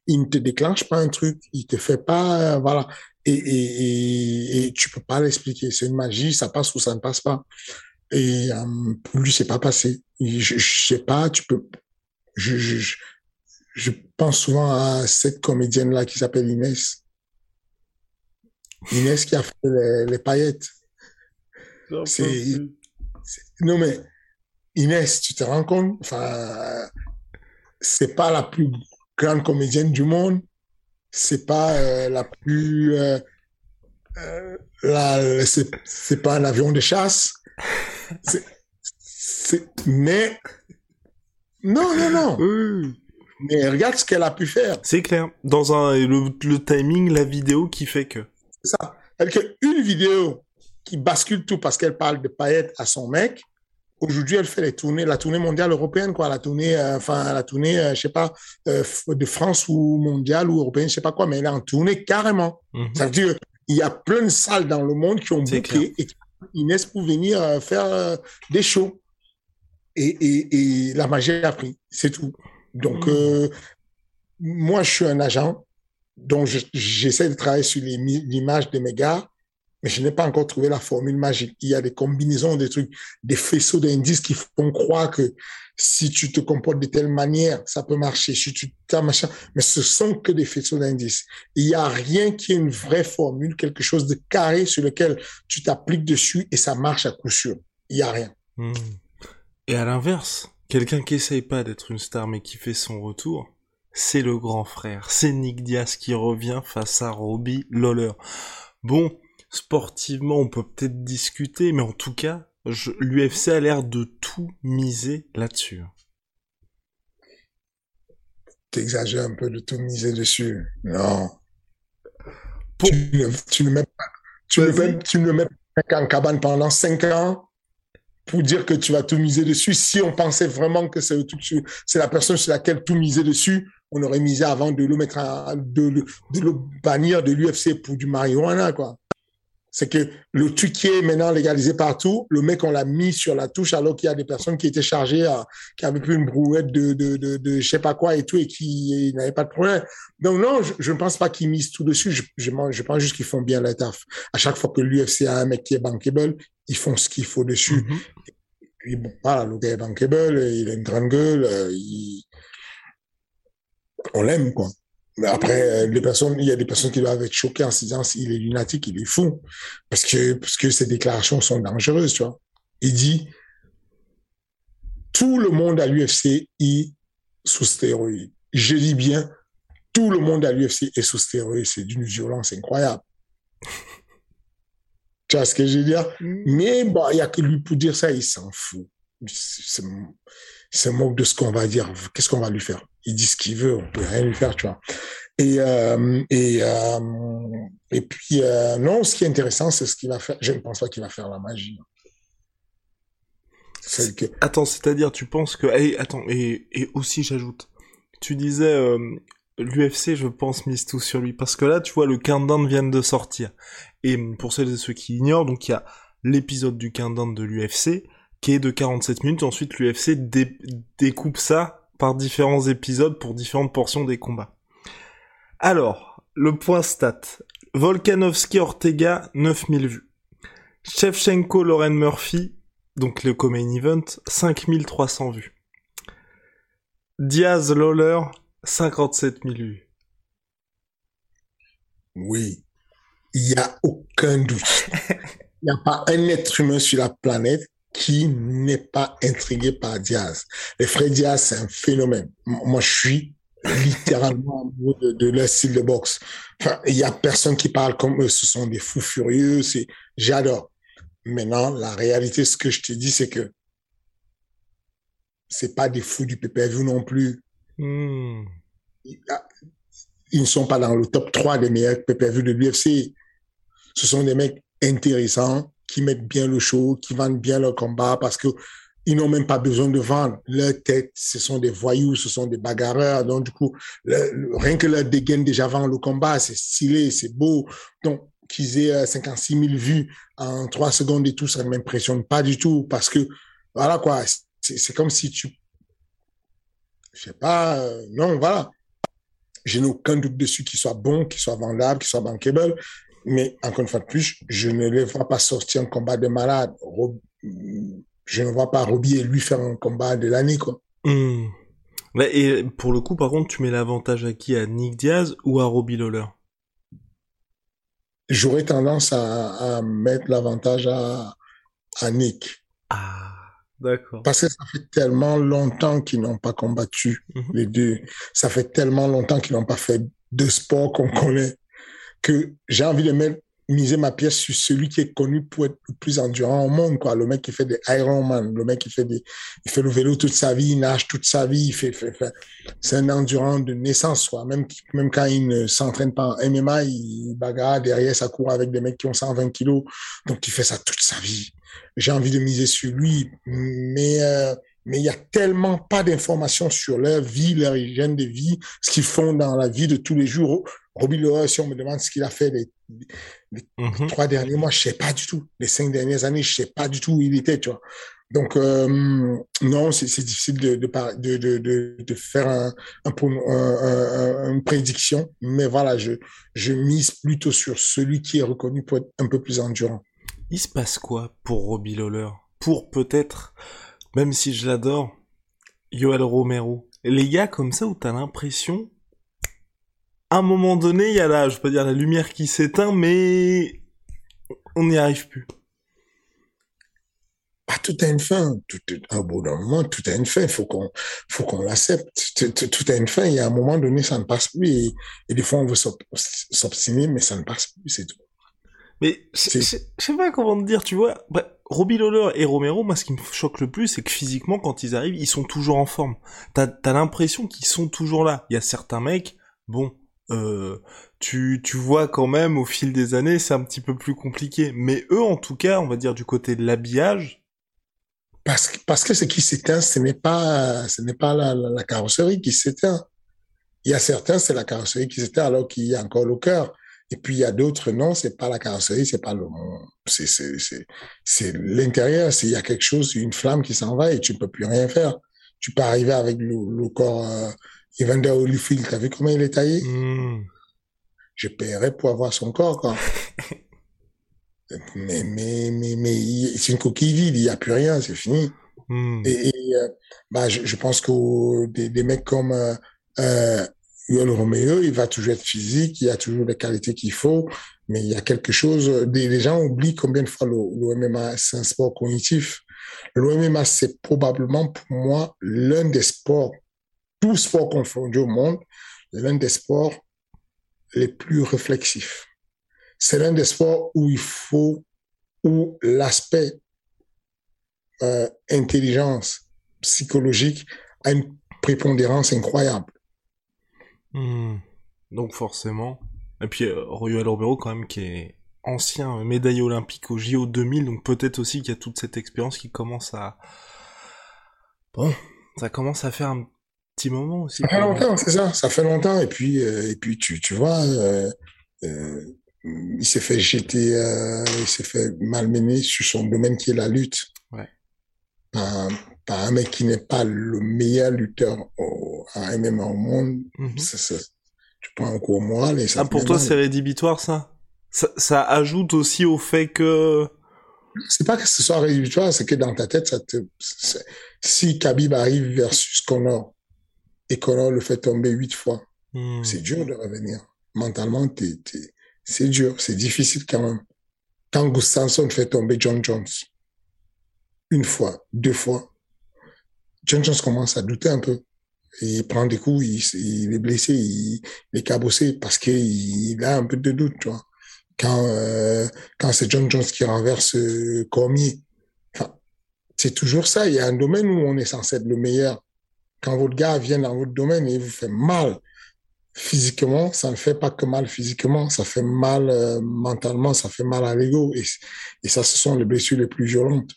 il ne te déclenche pas un truc. Il te fait pas, voilà. Et, et, et, et tu peux pas l'expliquer. C'est une magie. Ça passe ou ça ne passe pas. Et euh, pour lui, c'est pas passé. Je, je sais pas. Tu peux. Je, je, je pense souvent à cette comédienne là qui s'appelle Inès. Inès qui a fait les, les paillettes. Non mais Inès, tu te rends compte, enfin, c'est pas la plus grande comédienne du monde, c'est pas euh, la plus, euh, euh, c'est pas un avion de chasse, *laughs* mais non, non, non. Oui. Mais regarde ce qu'elle a pu faire. C'est clair. Dans un le, le timing, la vidéo qui fait que. C'est ça. Elle une vidéo qui bascule tout parce qu'elle parle de paillettes à son mec. Aujourd'hui, elle fait les tournées, la tournée mondiale européenne, quoi, la tournée, euh, enfin, la tournée, euh, je sais pas, euh, de France ou mondiale ou européenne, je sais pas quoi, mais elle est en tournée carrément. Mhm. Ça veut dire, il y a plein de salles dans le monde qui ont booké et qui Inès pour venir faire des shows. Et, et, et la magie a pris, c'est tout. Donc, Mhm. moi, je suis un agent, donc je- j'essaie de travailler sur l'image de mes gars, mais je n'ai pas encore trouvé la formule magique. Il y a des combinaisons, des trucs, des faisceaux d'indices qui font croire que si tu te comportes de telle manière, ça peut marcher. Si tu t'as machin, mais ce sont que des faisceaux d'indices. Il y a rien qui est une vraie formule, quelque chose de carré sur lequel tu t'appliques dessus et ça marche à coup sûr. Il y a rien. Hmm. Et à l'inverse, quelqu'un qui essaye pas d'être une star mais qui fait son retour, c'est le grand frère. C'est Nick Diaz qui revient face à Robbie Lawler. Bon, sportivement, on peut peut-être discuter, mais en tout cas, je- l'UFC a l'air de tout miser là-dessus. T'exagères un peu de tout miser dessus. Non. Pour- Tu, ne, tu ne mets pas, tu ne Vas-y. mets, tu ne mets pas en cabane pendant cinq ans pour dire que tu vas tout miser dessus. Si on pensait vraiment que c'est la personne sur laquelle tout miser dessus, on aurait misé avant de le mettre à, de, de le bannir de l'UFC pour du marijuana, quoi. C'est que le truc qui est maintenant légalisé partout, le mec, on l'a mis sur la touche alors qu'il y a des personnes qui étaient chargées, à, qui avaient plus une brouette de, de, de, de je sais pas quoi et tout et qui n'avaient pas de problème. Donc non, je, je ne pense pas qu'ils misent tout dessus. Je, je, je pense juste qu'ils font bien leur taf. À chaque fois que l'UFC a un mec qui est bankable, ils font ce qu'il faut dessus. Mhm. Puis bon, voilà, le gars est bankable, il a une grande gueule, euh, il... on l'aime, quoi. Mais après, euh, les personnes, il y a des personnes qui doivent être choquées en se disant s'il est lunatique, il est fou. Parce que, parce que ces déclarations sont dangereuses, tu vois. Il dit, tout le monde à l'UFC est sous stéroïdes. Je dis bien, tout le monde à l'UFC est sous stéroïdes. C'est d'une violence incroyable. *laughs* tu vois ce que je veux dire? Mais bon, il y a que lui pour dire ça, il s'en fout. Il il se moque de ce qu'on va dire. Qu'est-ce qu'on va lui faire? Il dit ce qu'il veut, on peut rien lui faire, tu vois. Et, euh, et, euh, et puis, euh, non, ce qui est intéressant, c'est ce qu'il va faire. Je ne pense pas qu'il va faire la magie. Attends, c'est-à-dire, tu penses que... Attends, et, et aussi j'ajoute, tu disais, l'UFC, je pense, mise tout sur lui, parce que là, tu vois, le countdown vient de sortir. Et pour celles et ceux qui ignorent, donc il y a l'épisode du countdown de l'UFC, qui est de 47 minutes, ensuite l'UFC dé- découpe ça par différents épisodes pour différentes portions des combats. Alors, le point stat. Volkanovski Ortega, 9000 vues. Shevchenko Lauren Murphy, donc le co-main event, 5300 vues. Diaz Lawler, 57 000 vues. oui, il n'y a aucun doute. *laughs* Il n'y a pas un être humain sur la planète qui n'est pas intrigué par Diaz. Les frères Diaz, c'est un phénomène. Moi, je suis littéralement amoureux de, de leur style de boxe. Enfin, il y a personne qui parle comme eux. Ce sont des fous furieux. C'est, j'adore. Maintenant, la réalité, ce que je te dis, c'est que c'est pas des fous du PPV non plus. Hmm. Ils ne sont pas dans le top 3 des meilleurs PPV de l'UFC. Ce sont des mecs intéressants qui mettent bien le show, qui vendent bien leur combat parce que ils n'ont même pas besoin de vendre. Leur tête, ce sont des voyous, ce sont des bagarreurs. Donc, du coup, rien que leur dégaine déjà avant le combat, c'est stylé, c'est beau. Donc, qu'ils aient 56 000 vues en 3 secondes et tout, ça ne m'impressionne pas du tout parce que, voilà quoi, c'est comme si tu... Je sais pas, euh, non, voilà. Je n'ai aucun doute dessus qu'il soit bon, qu'il soit vendable, qu'il soit bankable. Mais encore une fois de plus, je ne les vois pas sortir un combat de malade. Je ne vois pas Robbie et lui faire un combat de l'année, quoi. Hmm. et pour le coup, par contre, tu mets l'avantage à qui? À Nick Diaz ou à Robbie Lawler? J'aurais tendance à, mettre l'avantage à, à Nick. Ah, d'accord. Parce que ça fait tellement longtemps qu'ils n'ont pas combattu, mhm. les deux. Ça fait tellement longtemps qu'ils n'ont pas fait de sport qu'on connaît que j'ai envie de mettre, miser ma pièce sur celui qui est connu pour être le plus endurant au monde, quoi. Le mec qui fait des Ironman, le mec qui fait des, il fait le vélo toute sa vie, il nage toute sa vie, il fait, fait, c'est un endurant de naissance, quoi. Même, même quand il ne s'entraîne pas en MMA, il bagarre derrière, ça court avec des mecs qui ont 120 kilos. Donc, il fait ça toute sa vie. J'ai envie de miser sur lui, mais, euh, mais il y a tellement pas d'informations sur leur vie, leur hygiène de vie, ce qu'ils font dans la vie de tous les jours. Robbie Lawler, si on me demande ce qu'il a fait les, mhm. trois derniers mois, je sais pas du tout. Les cinq dernières années, je sais pas du tout où il était, tu vois. Donc, euh, non, c'est difficile de, de, de, de, de faire un, un, une prédiction, mais voilà, je, je mise plutôt sur celui qui est reconnu pour être un peu plus endurant. Il se passe quoi pour Robbie Lawler? Pour peut-être, même si je l'adore, Yoel Romero Les gars comme ça où t'as l'impression à un moment donné, il y a la, je peux dire, la lumière qui s'éteint, mais on n'y arrive plus. Ah, tout a une fin. Tout, à bout d'un moment, tout a une fin. Il faut qu'on, faut qu'on l'accepte. Tout, a une fin. Et à un moment donné, ça ne passe plus. Et, des fois, on veut s'obstiner, mais ça ne passe plus, c'est tout. Mais je sais pas comment te dire, tu vois. Bah, Robbie Lawler et Romero, moi, ce qui me choque le plus, c'est que physiquement, quand ils arrivent, ils sont toujours en forme. T'as as, l'impression qu'ils sont toujours là. Il y a certains mecs, bon, euh, tu, tu vois quand même au fil des années, c'est un petit peu plus compliqué. Mais eux, en tout cas, on va dire du côté de l'habillage. Parce que, parce que ce qui s'éteint, ce n'est pas, ce n'est pas la, la, carrosserie qui s'éteint. Il y a certains, c'est la carrosserie qui s'éteint alors qu'il y a encore le cœur. Et puis il y a d'autres, non, c'est pas la carrosserie, c'est pas le, c'est, c'est, c'est, c'est l'intérieur. S'il y a quelque chose, une flamme qui s'en va et tu ne peux plus rien faire. Tu peux arriver avec le, le corps, euh, Evander Holyfield, t'as vu comment il est taillé? Hmm. Je paierais pour avoir son corps, quoi. *laughs* mais, mais, mais, mais c'est une coquille vide, il n'y a plus rien, c'est fini. Hmm. Et, euh, bah, je, je, pense que des, des, mecs comme euh, euh, Il va toujours être physique, il a toujours les qualités qu'il faut, mais il y a quelque chose, les gens oublient combien de fois le, le c'est un sport cognitif. Le MMA, c'est probablement pour moi l'un des sports tout sport confondu au monde, l'un des sports les plus réflexifs. C'est l'un des sports où il faut, où l'aspect euh, intelligence psychologique a une prépondérance incroyable. Hmm. Donc forcément. Et puis euh, Royal Romero quand même qui est ancien médaillé olympique au JO 2000, donc peut-être aussi qu'il y a toute cette expérience qui commence à... Bon, ça commence à faire un petit moment aussi. Ça fait longtemps, c'est ça. Ça fait longtemps. Et puis, euh, et puis tu, tu vois, euh, euh, il s'est fait jeter, il s'est fait malmener sur son domaine qui est la lutte. Ouais. Par, par un mec qui n'est pas le meilleur lutteur au, à MMA au monde. Mm tu prends un coup au moral et ça. Ah, pour toi, c'est rédhibitoire, ça? ça Ça ajoute aussi au fait que c'est pas que ce soit rédhibitoire, c'est que dans ta tête, ça te, si Khabib arrive versus Connor, et qu'on le fait tomber huit fois. Hmm. C'est dur de revenir. Mentalement, c'est dur, c'est difficile quand même. Quand Gustafsson fait tomber John Jones, une fois, deux fois, John Jones commence à douter un peu. Il prend des coups, il, est blessé, il, est cabossé parce qu'il a un peu de doute, tu. Quand, euh, quand c'est John Jones qui renverse euh, Cormier, c'est toujours ça. Il y a un domaine où on est censé être le meilleur quand votre gars vient dans votre domaine et vous fait mal, physiquement, ça ne fait pas que mal physiquement, ça fait mal euh, mentalement, ça fait mal à l'ego. Et, et ça, ce sont les blessures les plus violentes.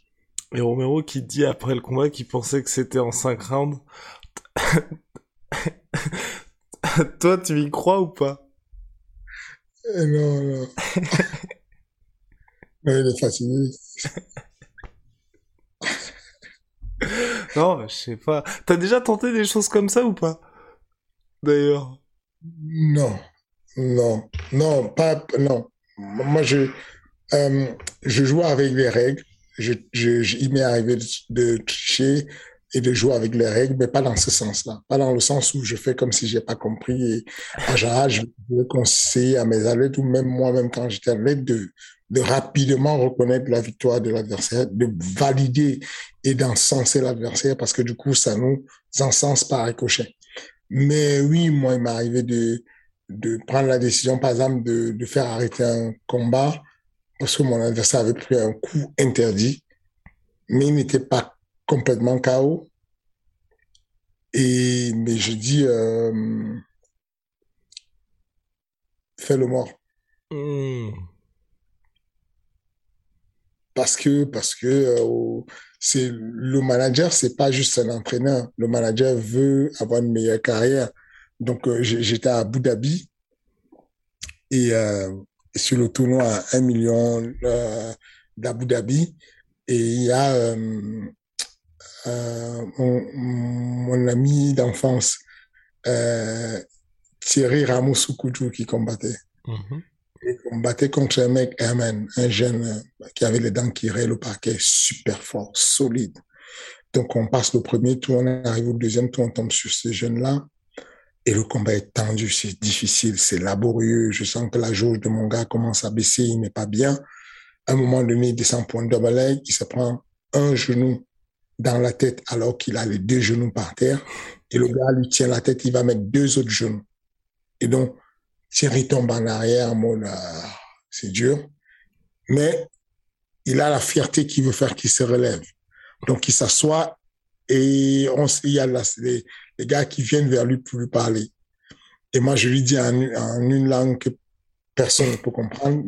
Et Romero qui dit après le combat qu'il pensait que c'était en 5 rounds. *laughs* Toi, tu y crois ou pas? Eh Non, non. *laughs* Mais il est fatigué. Non, je sais pas. T'as déjà tenté des choses comme ça ou pas? D'ailleurs. Non, non, non, pas, non. Moi, je, euh, je joue avec les règles. Je, je, je- il m'est arrivé de, de tricher et de jouer avec les règles, mais pas dans ce sens-là. Pas dans le sens où je fais comme si j'ai pas compris. Et en général, *laughs* je vais conseiller à mes athlètes ou même moi-même quand j'étais athlète de, de rapidement reconnaître la victoire de l'adversaire, de valider et d'encenser l'adversaire parce que du coup, ça nous encense par ricochet. Mais oui, moi, il m'est arrivé de, de prendre la décision, par exemple, de, de faire arrêter un combat parce que mon adversaire avait pris un coup interdit, mais il n'était pas complètement KO. Et, mais je dis, euh, fais le mort. Hmm. Parce que, parce que euh, c'est le manager, c'est pas juste un entraîneur. Le manager veut avoir une meilleure carrière. Donc, euh, j'étais à Abu Dhabi et sur le tournoi à 1 million d'Abu Dhabi. Et il y a mon, mon ami d'enfance, euh, Thierry Ramos-Soukoutou, qui combattait. Mhm. Il combattait contre un mec, Herman, un jeune euh, qui avait les dents qui raient le parquet, super fort, solide. Donc, on passe le premier tour, on arrive au deuxième tour, on tombe sur ce jeune-là. Et le combat est tendu, c'est difficile, c'est laborieux. Je sens que la jauge de mon gars commence à baisser, il n'est pas bien. À un moment donné, il descend pour un double leg, il se prend un genou dans la tête alors qu'il a les deux genoux par terre. Et le gars lui tient la tête, il va mettre deux autres genoux. Et donc, Thierry tombe en arrière en mode, ah, c'est dur. Mais il a la fierté qu'il veut faire qu'il se relève. Donc, il s'assoit et on, il y a les, les gars qui viennent vers lui pour lui parler. Et moi, je lui dis en, une langue que personne ne peut comprendre.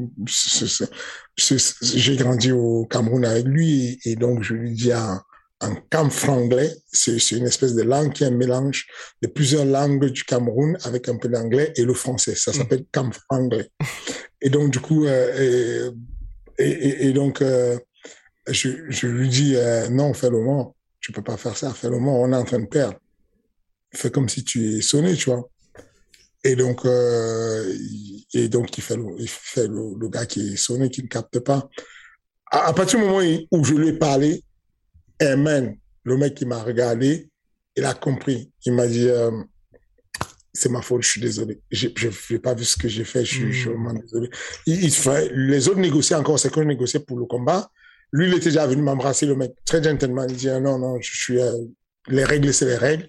J'ai grandi au Cameroun avec lui et, et donc je lui dis en, en cam franglais, c'est une espèce de langue qui est un mélange de plusieurs langues du Cameroun avec un peu d'anglais et le français. Ça s'appelle cam franglais. Et donc, du coup, euh, et, et, et- et donc, euh, je, je lui dis, euh, non, fais le mort. Tu peux pas faire ça, fais le mort, on est en train de perdre. Fais comme si tu es sonné, tu vois. Et donc, il- et donc, il fait le, il fait le, le gars qui est sonné, qui ne capte pas. À, à partir du moment où je lui ai parlé, Amen, le mec qui m'a regardé, il a compris. Il m'a dit, euh, c'est ma faute, je suis désolé. J'ai- j'ai pas vu ce que j'ai fait, je suis, je suis vraiment désolé. Il, il fait- les autres négociaient encore, c'est qu'on négociait pour le combat. Lui, il était déjà venu m'embrasser, le mec, très gentleman. Il dit, ah, non, non, je suis, euh, les règles, c'est les règles.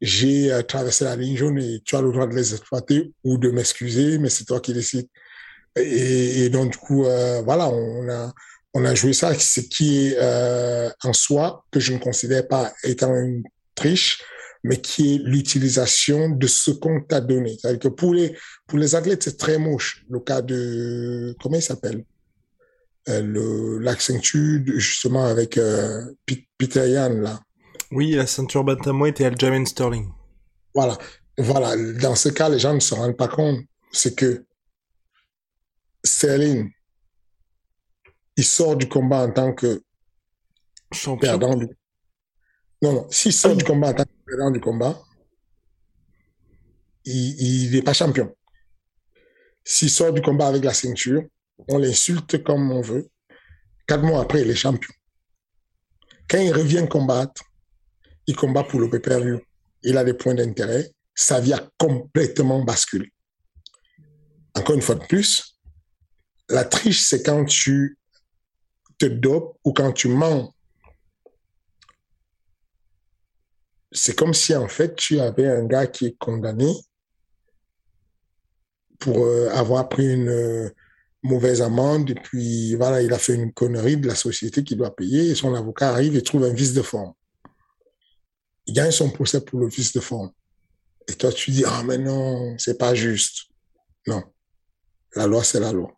J'ai euh, traversé la ligne jaune et tu as le droit de les exploiter ou de m'excuser, mais c'est toi qui décides. Et, et donc, du coup, euh, voilà, on a, on a joué ça, ce qui est euh, en soi, que je ne considère pas étant une triche, mais qui est l'utilisation de ce qu'on t'a donné. C'est-à-dire que pour les, pour les athlètes, c'est très moche. Le cas de, comment il s'appelle? Euh, le l'Accenture, justement, avec euh, Pete- Peter Yan, là. Oui, la ceinture bantamweight et Aljamain Sterling. Voilà. Voilà. Dans ce cas, les gens ne se rendent pas compte. C'est que Sterling, il sort du combat en tant que Champion. perdant du... Non, non. S'il sort du combat en tant que perdant du combat, il n'est pas champion. S'il sort du combat avec la ceinture, on l'insulte comme on veut. Quatre mois après, il est champion. Quand il revient combattre, il combat pour le pay-per-view. Il a des points d'intérêt. Sa vie a complètement basculé. Encore une fois de plus, la triche, c'est quand tu te dopes ou quand tu mens. C'est comme si, en fait, tu avais un gars qui est condamné pour euh, avoir pris une euh, mauvaise amende et puis, voilà, il a fait une connerie de la société qui doit payer et son avocat arrive et trouve un vice de forme. Il gagne son procès pour le vice de forme. Et toi, tu dis, ah, mais non, c'est pas juste. Non. La loi, c'est la loi.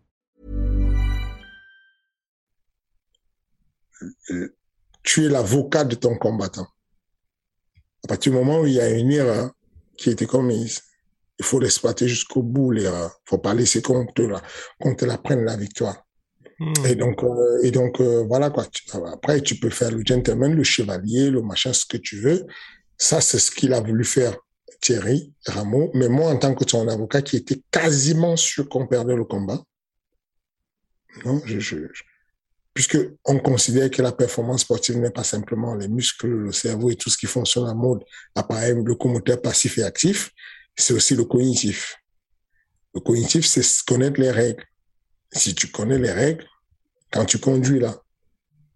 Tu es l'avocat de ton combattant. À partir du moment où il y a une erreur qui a été commise, il faut l'exploiter jusqu'au bout, l'erreur. Il faut pas laisser qu'on te, la, qu'on te la prenne la victoire. Hmm. Et donc, euh, et donc euh, voilà quoi. Après, tu peux faire le gentleman, le chevalier, le machin, ce que tu veux. Ça, c'est ce qu'il a voulu faire Thierry Rameau. Mais moi, en tant que son avocat, qui était quasiment sûr qu'on perdait le combat, non, je, je, je- puisque on considère que la performance sportive n'est pas simplement les muscles, le cerveau et tout ce qui fonctionne en mode appareil locomoteur passif et actif, c'est aussi le cognitif. Le cognitif, c'est connaître les règles. Si tu connais les règles, quand tu conduis là,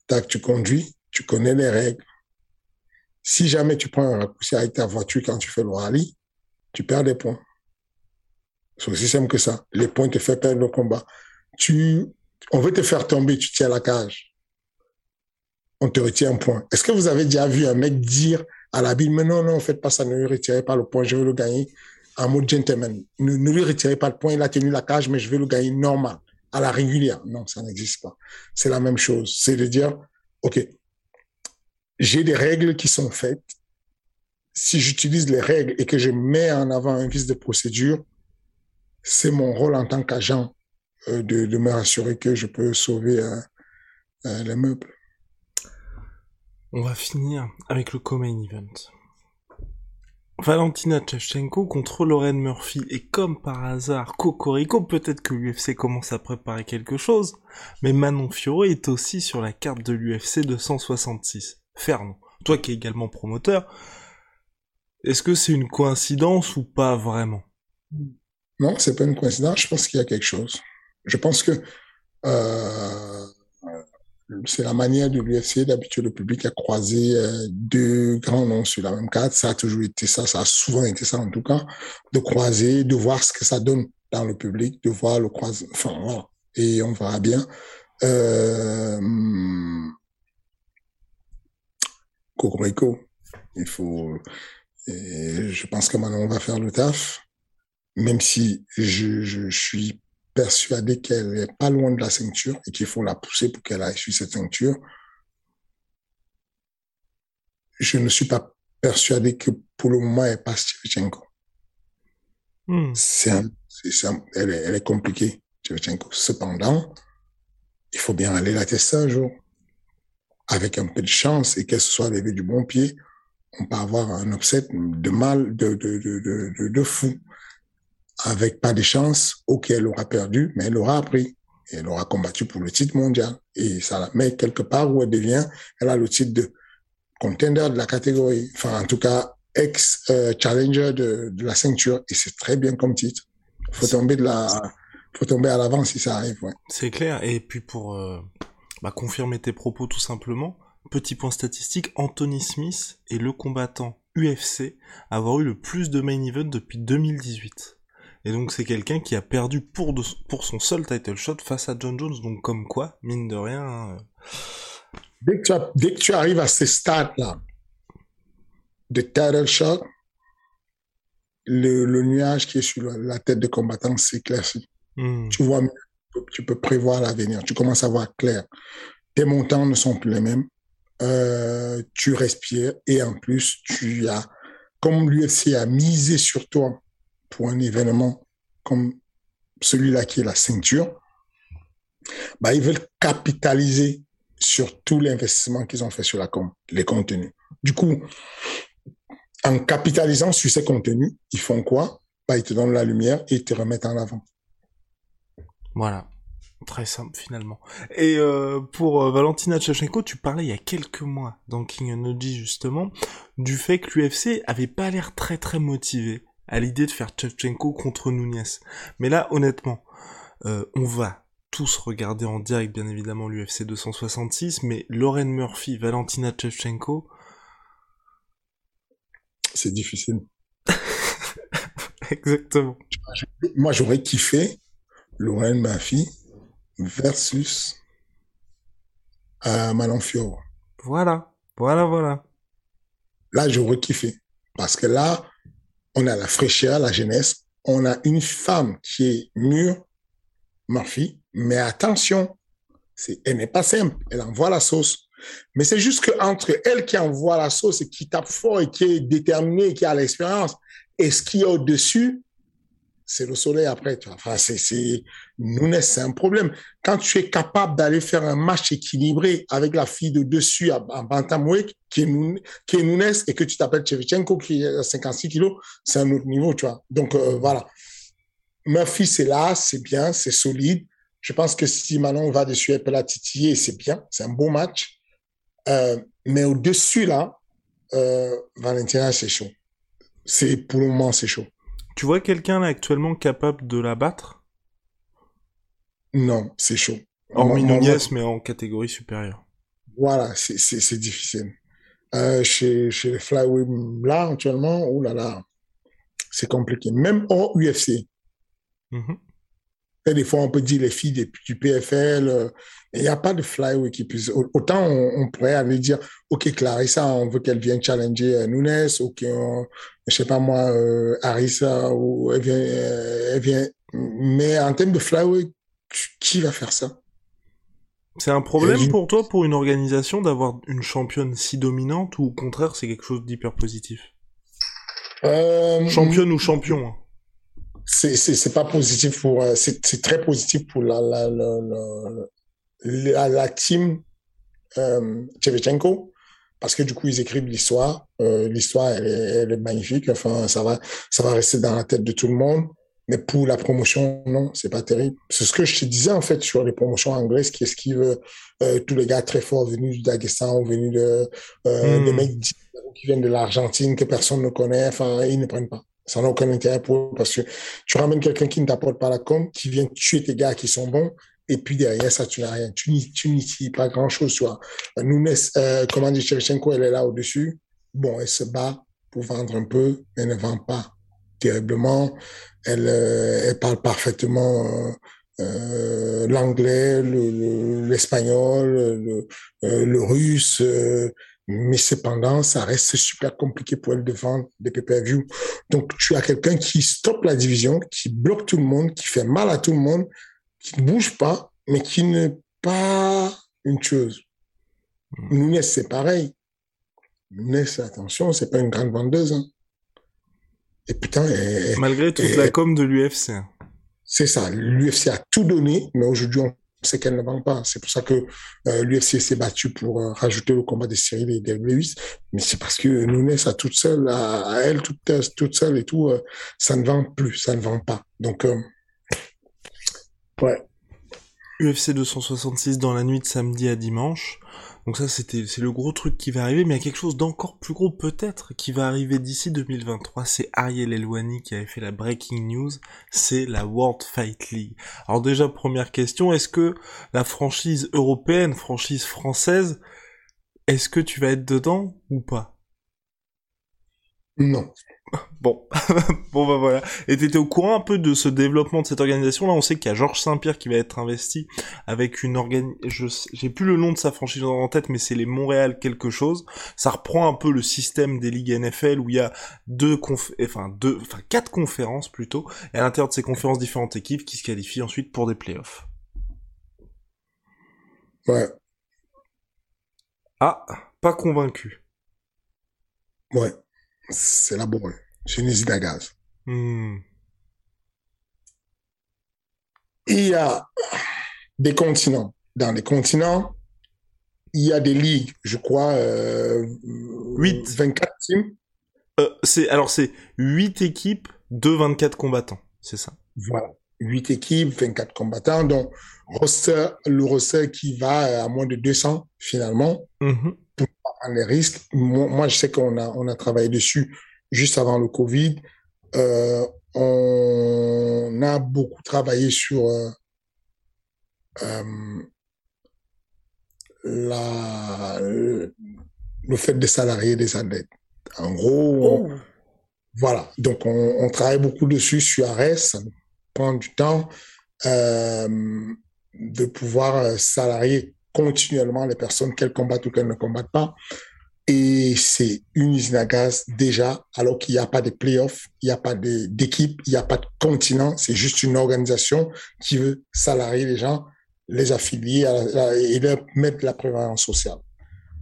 tac, tu conduis, tu connais les règles. Si jamais tu prends un raccourci avec ta voiture quand tu fais le rallye, tu perds des points. C'est aussi simple que ça. Les points te font perdre le combat. Tu, on veut te faire tomber, tu tiens la cage. On te retient un point. Est-ce que vous avez déjà vu un mec dire à la bille, mais non, non, faites pas ça, ne lui retirez pas le point, je vais le gagner en mode gentleman. Ne, ne lui retirez pas le point, il a tenu la cage, mais je vais le gagner normal, à la régulière. Non, ça n'existe pas. C'est la même chose. C'est de dire, OK, j'ai des règles qui sont faites. Si j'utilise les règles et que je mets en avant un vice de procédure, c'est mon rôle en tant qu'agent de, de me rassurer que je peux sauver euh, euh, les meubles. On va finir avec le co-main event. Valentina Shevchenko contre Lauren Murphy et comme par hasard Cocorico, peut-être que l'UFC commence à préparer quelque chose, mais Manon Fiorot est aussi sur la carte de l'UFC 266. Fernand, toi qui es également promoteur, est-ce que c'est une coïncidence ou pas vraiment? Non, c'est pas une coïncidence. Je pense qu'il y a quelque chose. Je pense que euh, c'est la manière de l'UFC. D'habitude, le public a croisé euh, deux grands noms sur la même carte. Ça a toujours été ça. Ça a souvent été ça, en tout cas, de croiser, de voir ce que ça donne dans le public, de voir le croisement. Enfin, voilà. Et on verra bien. Euh, il faut. Je pense que maintenant on va faire le taf, même si je suis persuadé qu'elle est pas loin de la ceinture et qu'il faut la pousser pour qu'elle aille sur cette ceinture. Je ne suis pas persuadé que pour le moment elle passe Shevchenko. Hmm. C'est elle, est, elle est compliquée, Shevchenko. Cependant, il faut bien aller la tester un jour. Avec un peu de chance et qu'elle se soit levée du bon pied, on peut avoir un upset de mal, de, de, de, de fou. Avec pas de chance, ok, elle aura perdu, mais elle aura appris. Et elle aura combattu pour le titre mondial. Et ça la met quelque part où elle devient, elle a le titre de contender de la catégorie. Enfin, en tout cas, ex-challenger de, de la ceinture. Et c'est très bien comme titre. Faut tomber de la, faut tomber à l'avant si ça arrive. C'est clair. Et puis pour euh, bah, confirmer tes propos tout simplement, petit point statistique, Anthony Smith est le combattant UFC à avoir eu le plus de main event depuis 2018. Et donc c'est quelqu'un qui a perdu pour, de- pour son seul title shot face à John Jones. Donc comme quoi, mine de rien, hein, Dès que tu, as- dès que tu arrives à ces stades-là de title shot, le, le nuage qui est sur la, la tête de combattant s'éclaircit. hmm, Tu vois, mieux, tu peux prévoir l'avenir. Tu commences à voir clair. Tes montants ne sont plus les mêmes. Euh, tu respires et en plus, tu as, comme l'UFC a misé sur toi pour un événement comme celui-là qui est la ceinture, bah, ils veulent capitaliser sur tout l'investissement qu'ils ont fait sur la com, les contenus. Du coup, en capitalisant sur ces contenus, ils font quoi? Bah, Ils te donnent la lumière et ils te remettent en avant. voilà. Très simple finalement. Et euh, pour euh, Valentina Tchevchenko, tu parlais il y a quelques mois dans King Energy justement du fait que l'UFC avait pas l'air très très motivé à l'idée de faire Tchevchenko contre Nunez. Mais là, honnêtement, euh, on va tous regarder en direct bien évidemment l'UFC 266, mais Lauren Murphy, Valentina Tchevchenko, C'est difficile. *laughs* exactement. Moi, j'aurais kiffé Lorraine Murphy versus euh, Manon Fior. Voilà, voilà, voilà. Là, j'aurais kiffé. Parce que là, on a la fraîcheur, la jeunesse. On a une femme qui est mûre, Murphy. Mais attention, elle n'est pas simple. Elle envoie la sauce. Mais c'est juste que entre elle qui envoie la sauce et qui tape fort et qui est déterminée qui a l'expérience et ce qui est au-dessus, c'est le soleil après. Tu vois. Enfin, c'est, Nunes, c'est un problème. Quand tu es capable d'aller faire un match équilibré avec la fille de dessus à, à Bantamweight, qui est, Nunes, qui est et que tu t'appelles Chevchenko, qui est à 56 kilos, c'est un autre niveau, tu vois. Donc, euh, voilà. Murphy, c'est là, c'est bien, c'est solide. Je pense que si Manon va dessus, elle peut la titiller, c'est bien, c'est un beau match. Euh, mais au-dessus, là, euh, Valentina, c'est chaud. C'est, pour le moment, c'est chaud. Tu vois quelqu'un là actuellement capable de la battre? Non, c'est chaud. Hormis Nunez, mais en catégorie supérieure. Voilà, c'est, difficile. Euh, chez, chez les flyweight, là, actuellement, oh là là, c'est compliqué. Même hors UFC. Mhm. Des fois, on peut dire les filles des- du PFL, euh, il n'y a pas de flyweight qui puisse. au- Autant on, on pourrait aller dire, OK, Clarissa, on veut qu'elle vienne challenger euh, Nunes, ou qu'on, je sais pas moi, euh, Arisa, ou elle vient, euh, elle vient. Mais en termes de flyweight, qui va faire ça? C'est un problème Et- pour toi, pour une organisation, d'avoir une championne si dominante, ou au contraire, c'est quelque chose d'hyper positif? Euh, Championne ou champion hein. C'est c'est pas positif pour euh, c'est c'est très positif pour la la la la, la, team euh, Shevchenko parce que du coup ils écrivent l'histoire euh, l'histoire elle, est- elle est magnifique. Enfin ça va ça va rester dans la tête de tout le monde. Mais pour la promotion non c'est pas terrible. C'est ce que je te disais en fait sur les promotions anglaises qui esquivent euh, tous les gars très forts venus du Daghestan venus de euh, Hmm. des mecs qui viennent de l'Argentine que personne ne connaît. Enfin ils ne prennent pas ça n'a aucun intérêt pour eux parce que tu ramènes quelqu'un qui ne t'apporte pas la com, qui vient tuer tes gars qui sont bons, et puis derrière ça, tu n'as rien. Tu tiens pas grand-chose, tu vois. Nunes, euh, comment dire, Shevchenko, elle est là au-dessus. Bon, elle se bat pour vendre un peu, mais elle ne vend pas terriblement. Elle, euh, parle parfaitement euh, euh, l'anglais, le- le- l'espagnol, le, euh, russe, euh, mais cependant, ça reste super compliqué pour elle de vendre des pay-per-view. Donc, tu as quelqu'un qui stoppe la division, qui bloque tout le monde, qui fait mal à tout le monde, qui ne bouge pas, mais qui n'est pas une chose. Nunes, c'est pareil. Nunes, attention, c'est pas une grande vendeuse. hein. Et putain, elle- Malgré toute la com de l'UFC. c'est ça. L'UFC a tout donné, mais aujourd'hui, on sait qu'elle ne vend pas. C'est pour ça que euh, l'UFC s'est battu pour euh, rajouter le combat des séries des Del Lewis. Mais c'est parce que Nunes, à toute seule, à, elle, toute, toute seule et tout, euh, ça ne vend plus, ça ne vend pas. Donc, euh, ouais. UFC 266 dans la nuit de samedi à dimanche. Donc ça, c'était, c'est le gros truc qui va arriver, mais il y a quelque chose d'encore plus gros peut-être qui va arriver d'ici 2023. C'est Ariel Elwani qui avait fait la breaking news. C'est la World Fight League. Alors déjà, première question, est-ce que la franchise européenne, franchise française, est-ce que tu vas être dedans ou pas? Non. *laughs* Bon, *laughs* bon bah voilà. Et t'étais au courant un peu de ce développement de cette organisation Là, on sait qu'il y a Georges Saint-Pierre qui va être investi avec une organe. Je sais- j'ai plus le nom de sa franchise en tête, mais c'est les Montréal quelque chose. Ça reprend un peu le système des ligues NFL où il y a deux conf... enfin deux, enfin quatre conférences plutôt, et à l'intérieur de ces conférences différentes équipes qui se qualifient ensuite pour des playoffs. Ouais. Ah, pas convaincu. Ouais. C'est laborieux. C'est une usine à gaz. Hmm. Il y a des continents. Dans les continents, il y a des ligues, je crois, euh, Huit. 24 teams. Euh, c'est alors c'est 8 équipes de 24 combattants, c'est ça? Voilà. 8 équipes, 24 combattants, donc roster, le roster qui va à moins de 200 finalement, prendre les risques. Moi, moi, je sais qu'on a, on a travaillé dessus juste avant le Covid. Euh, on a beaucoup travaillé sur euh, euh, la, le, fait de salarier des athlètes. En gros, on- voilà. Donc, on, on travaille beaucoup dessus sur Ares. Ça prend du temps de pouvoir salarier continuellement les personnes qu'elles combattent ou qu'elles ne combattent pas. Et c'est une usine à gaz déjà, alors qu'il n'y a pas de playoffs, il n'y a pas d'équipe, il n'y a pas de continent. C'est juste une organisation qui veut salarier les gens, les affilier à la- et leur mettre la prévalence sociale.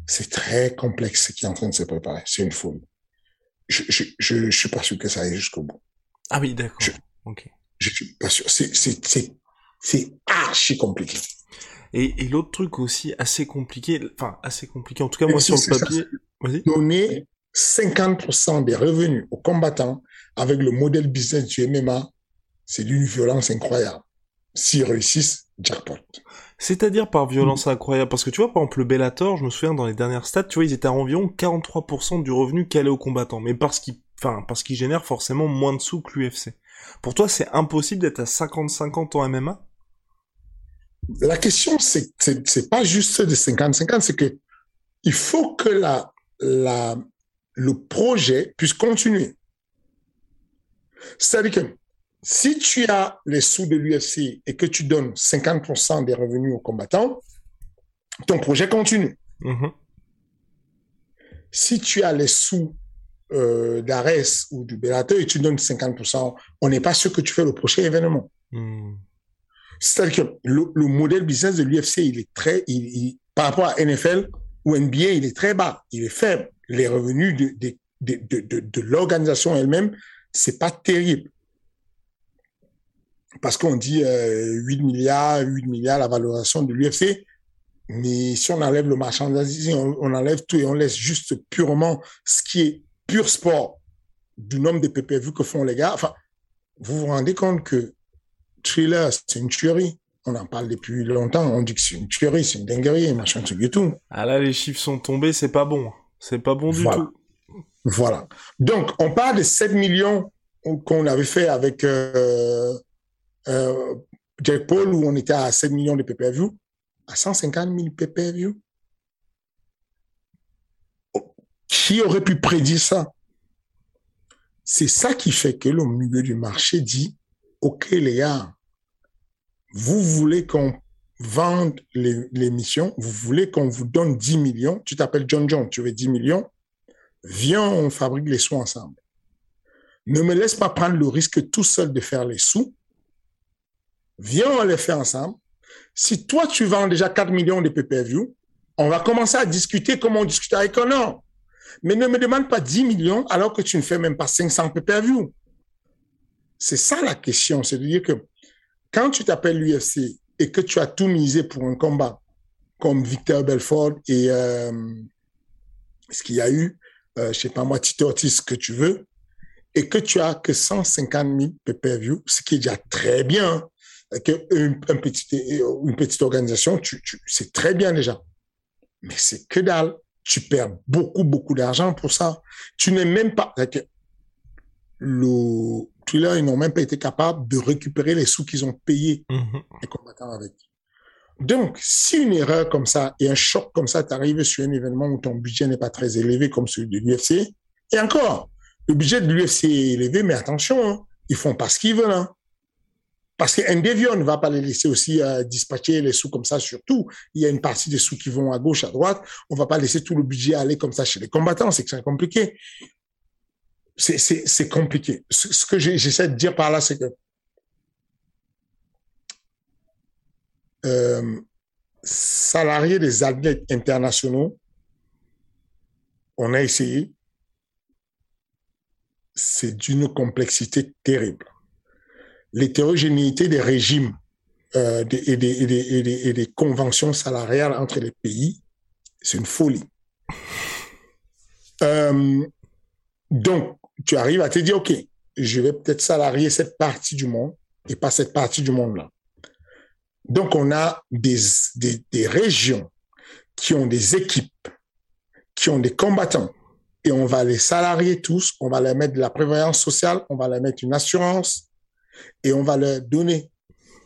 C'est très complexe ce qui est en train de se préparer. C'est une folie. Je, je, je, je suis pas sûr que ça aille jusqu'au bout. Ah oui, d'accord. Je- Ok. Je suis pas sûr. C'est archi compliqué. Et, et l'autre truc aussi assez compliqué, enfin assez compliqué, en tout cas moi sur le papier. Donner 50% des revenus aux combattants avec le modèle business du MMA, c'est d'une violence incroyable. S'ils réussissent, jackpot. C'est-à-dire par Mm. violence incroyable, parce que tu vois, par exemple, le Bellator, je me souviens dans les dernières stats, tu vois, ils étaient à environ 43% du revenu qu'allait aux combattants, mais parce qu'ils, enfin, parce qu'ils génèrent forcément moins de sous que l'UFC. Pour toi, c'est impossible d'être à 50-50 en MMA La question, c'est, c'est, c'est pas juste de 50-50, c'est que il faut que la, la, le projet puisse continuer. C'est-à-dire que si tu as les sous de l'UFC et que tu donnes 50% des revenus aux combattants, ton projet continue. Mhm. Si tu as les sous euh, d'Ares ou du Bellator et tu donnes 50%, on n'est pas sûr que tu fais le prochain événement. Hmm. C'est-à-dire que le, le modèle business de l'UFC, il est très, par rapport à NFL ou NBA, il est très bas, il est faible. Les revenus de, l'organisation elle-même, c'est pas terrible. Parce qu'on dit euh, 8 milliards, 8 milliards la valorisation de l'UFC. Mais si on enlève le marchandising, on, on enlève tout et on laisse juste purement ce qui est pur sport du nombre de PPV que font les gars. Enfin, vous vous rendez compte que Thriller, c'est une tuerie. On en parle depuis longtemps. On dit que c'est une tuerie, c'est une dinguerie, machin, truc et tout. Ah là, les chiffres sont tombés, c'est pas bon. C'est pas bon du Voilà. tout. Voilà. Donc, on parle de 7 millions qu'on avait fait avec euh, euh, Jack Paul, où on était à 7 millions de pay-per-view, à 150 000 pay-per-view. Qui aurait pu prédire ça? C'est ça qui fait que le milieu du marché dit, OK les vous voulez qu'on vende l'émission, vous voulez qu'on vous donne 10 millions, tu t'appelles John John, tu veux 10 millions, viens, on fabrique les sous ensemble. Ne me laisse pas prendre le risque tout seul de faire les sous. Viens, on les fait ensemble. Si toi, tu vends déjà 4 millions de pay-per-view, on va commencer à discuter comme on discute avec Honor. Mais ne me demande pas 10 millions alors que tu ne fais même pas 500 pay-per-view. C'est ça la question. C'est-à-dire que quand tu t'appelles l'UFC et que tu as tout misé pour un combat comme Victor Belfort et euh, ce qu'il y a eu, euh, je sais pas moi, Tito Ortiz, que tu veux, et que tu as que 150 000 pay-per-view, ce qui est déjà très bien, euh, que petit, une petite organisation, tu, c'est très bien déjà. Mais c'est que dalle. Tu perds beaucoup, beaucoup d'argent pour ça. Tu n'es même pas, le Thriller, ils n'ont même pas été capables de récupérer les sous qu'ils ont payés Mhm. les combattants avec. Donc, si une erreur comme ça et un choc comme ça t'arrive sur un événement où ton budget n'est pas très élevé comme celui de l'UFC, et encore, le budget de l'UFC est élevé, mais attention, hein, ils font pas ce qu'ils veulent. Hein. Parce qu'un déviant ne va pas les laisser aussi euh, dispatcher les sous comme ça, surtout. Il y a une partie des sous qui vont à gauche, à droite. On va pas laisser tout le budget aller comme ça chez les combattants. C'est que c'est compliqué. C'est, compliqué. Ce, que j'essaie de dire par là, c'est que euh, salariés des athlètes internationaux, on a essayé. C'est d'une complexité terrible. L'hétérogénéité des régimes euh, et, des, des conventions salariales entre les pays, c'est une folie. Euh, donc, tu arrives à te dire, OK, je vais peut-être salarier cette partie du monde et pas cette partie du monde-là. Donc, on a des, des, des régions qui ont des équipes, qui ont des combattants, et on va les salarier tous, on va leur mettre de la prévoyance sociale, on va leur mettre une assurance, et on va leur donner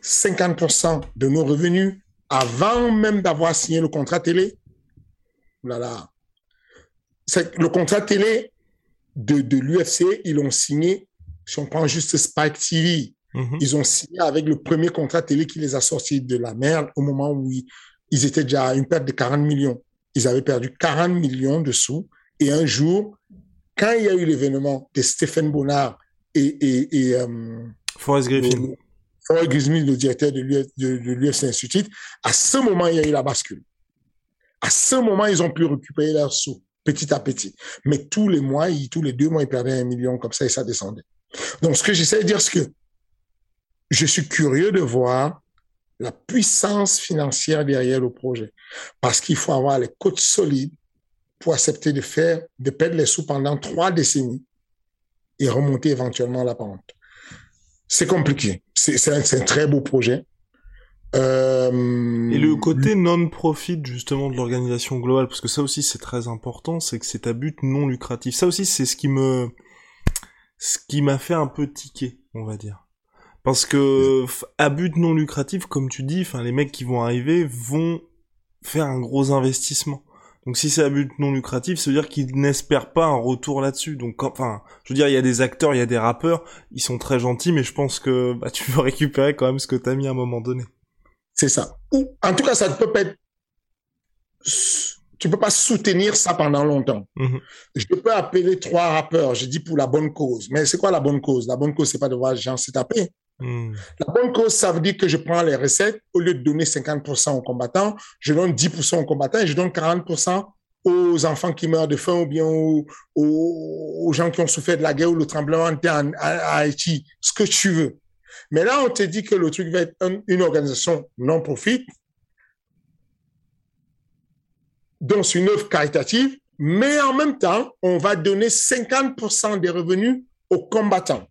50% de nos revenus avant même d'avoir signé le contrat télé. Voilà. Le contrat télé de, de l'UFC, ils l'ont signé, si on prend juste Spike TV, Mhm. ils ont signé avec le premier contrat télé qui les a sortis de la merde au moment où ils, ils étaient déjà à une perte de 40 millions. Ils avaient perdu 40 millions de sous. Et un jour, quand il y a eu l'événement de Stéphane Bonnard et, et, et euh, Forrest Griffin. Forrest Griffin, le directeur de l'UFC Institute, à ce moment, il y a eu la bascule. À ce moment, ils ont pu récupérer leurs sous petit à petit. Mais tous les mois, tous les deux mois, ils perdaient un million comme ça et ça descendait. Donc, ce que j'essaie de dire, c'est que je suis curieux de voir la puissance financière derrière le projet. Parce qu'il faut avoir les côtes solides pour accepter de faire, de perdre les sous pendant trois décennies et remonter éventuellement la pente. C'est compliqué. C'est un très beau projet. Euh, Et le côté non-profit justement de l'organisation globale, parce que ça aussi c'est très important, c'est que c'est à but non lucratif. Ça aussi c'est ce qui me, ce qui m'a fait un peu tiquer, on va dire. Parce que à but non lucratif, comme tu dis, enfin les mecs qui vont arriver vont faire un gros investissement. Donc si c'est à but non lucratif, ça veut dire qu'ils n'espèrent pas un retour là-dessus. Donc enfin, je veux dire, il y a des acteurs, il y a des rappeurs, ils sont très gentils, mais je pense que bah, tu veux *laughs* récupérer quand même ce que t'as mis à un moment donné. C'est ça. Ou, en tout cas, ça ne peut pas être. Tu peux pas soutenir ça pendant longtemps. Mhm. Je peux appeler trois rappeurs, je dis pour la bonne cause. Mais c'est quoi la bonne cause? La bonne cause, c'est pas de voir les gens se taper. Hmm. La bonne cause, ça veut dire que je prends les recettes, au lieu de donner 50% aux combattants, je donne 10% aux combattants et je donne 40% aux enfants qui meurent de faim ou bien aux, gens qui ont souffert de la guerre ou le tremblement de terre à Haïti, ce que tu veux. Mais là, on te dit que le truc va être un- une organisation non-profit, donc c'est une œuvre caritative, mais en même temps, on va donner 50% des revenus aux combattants.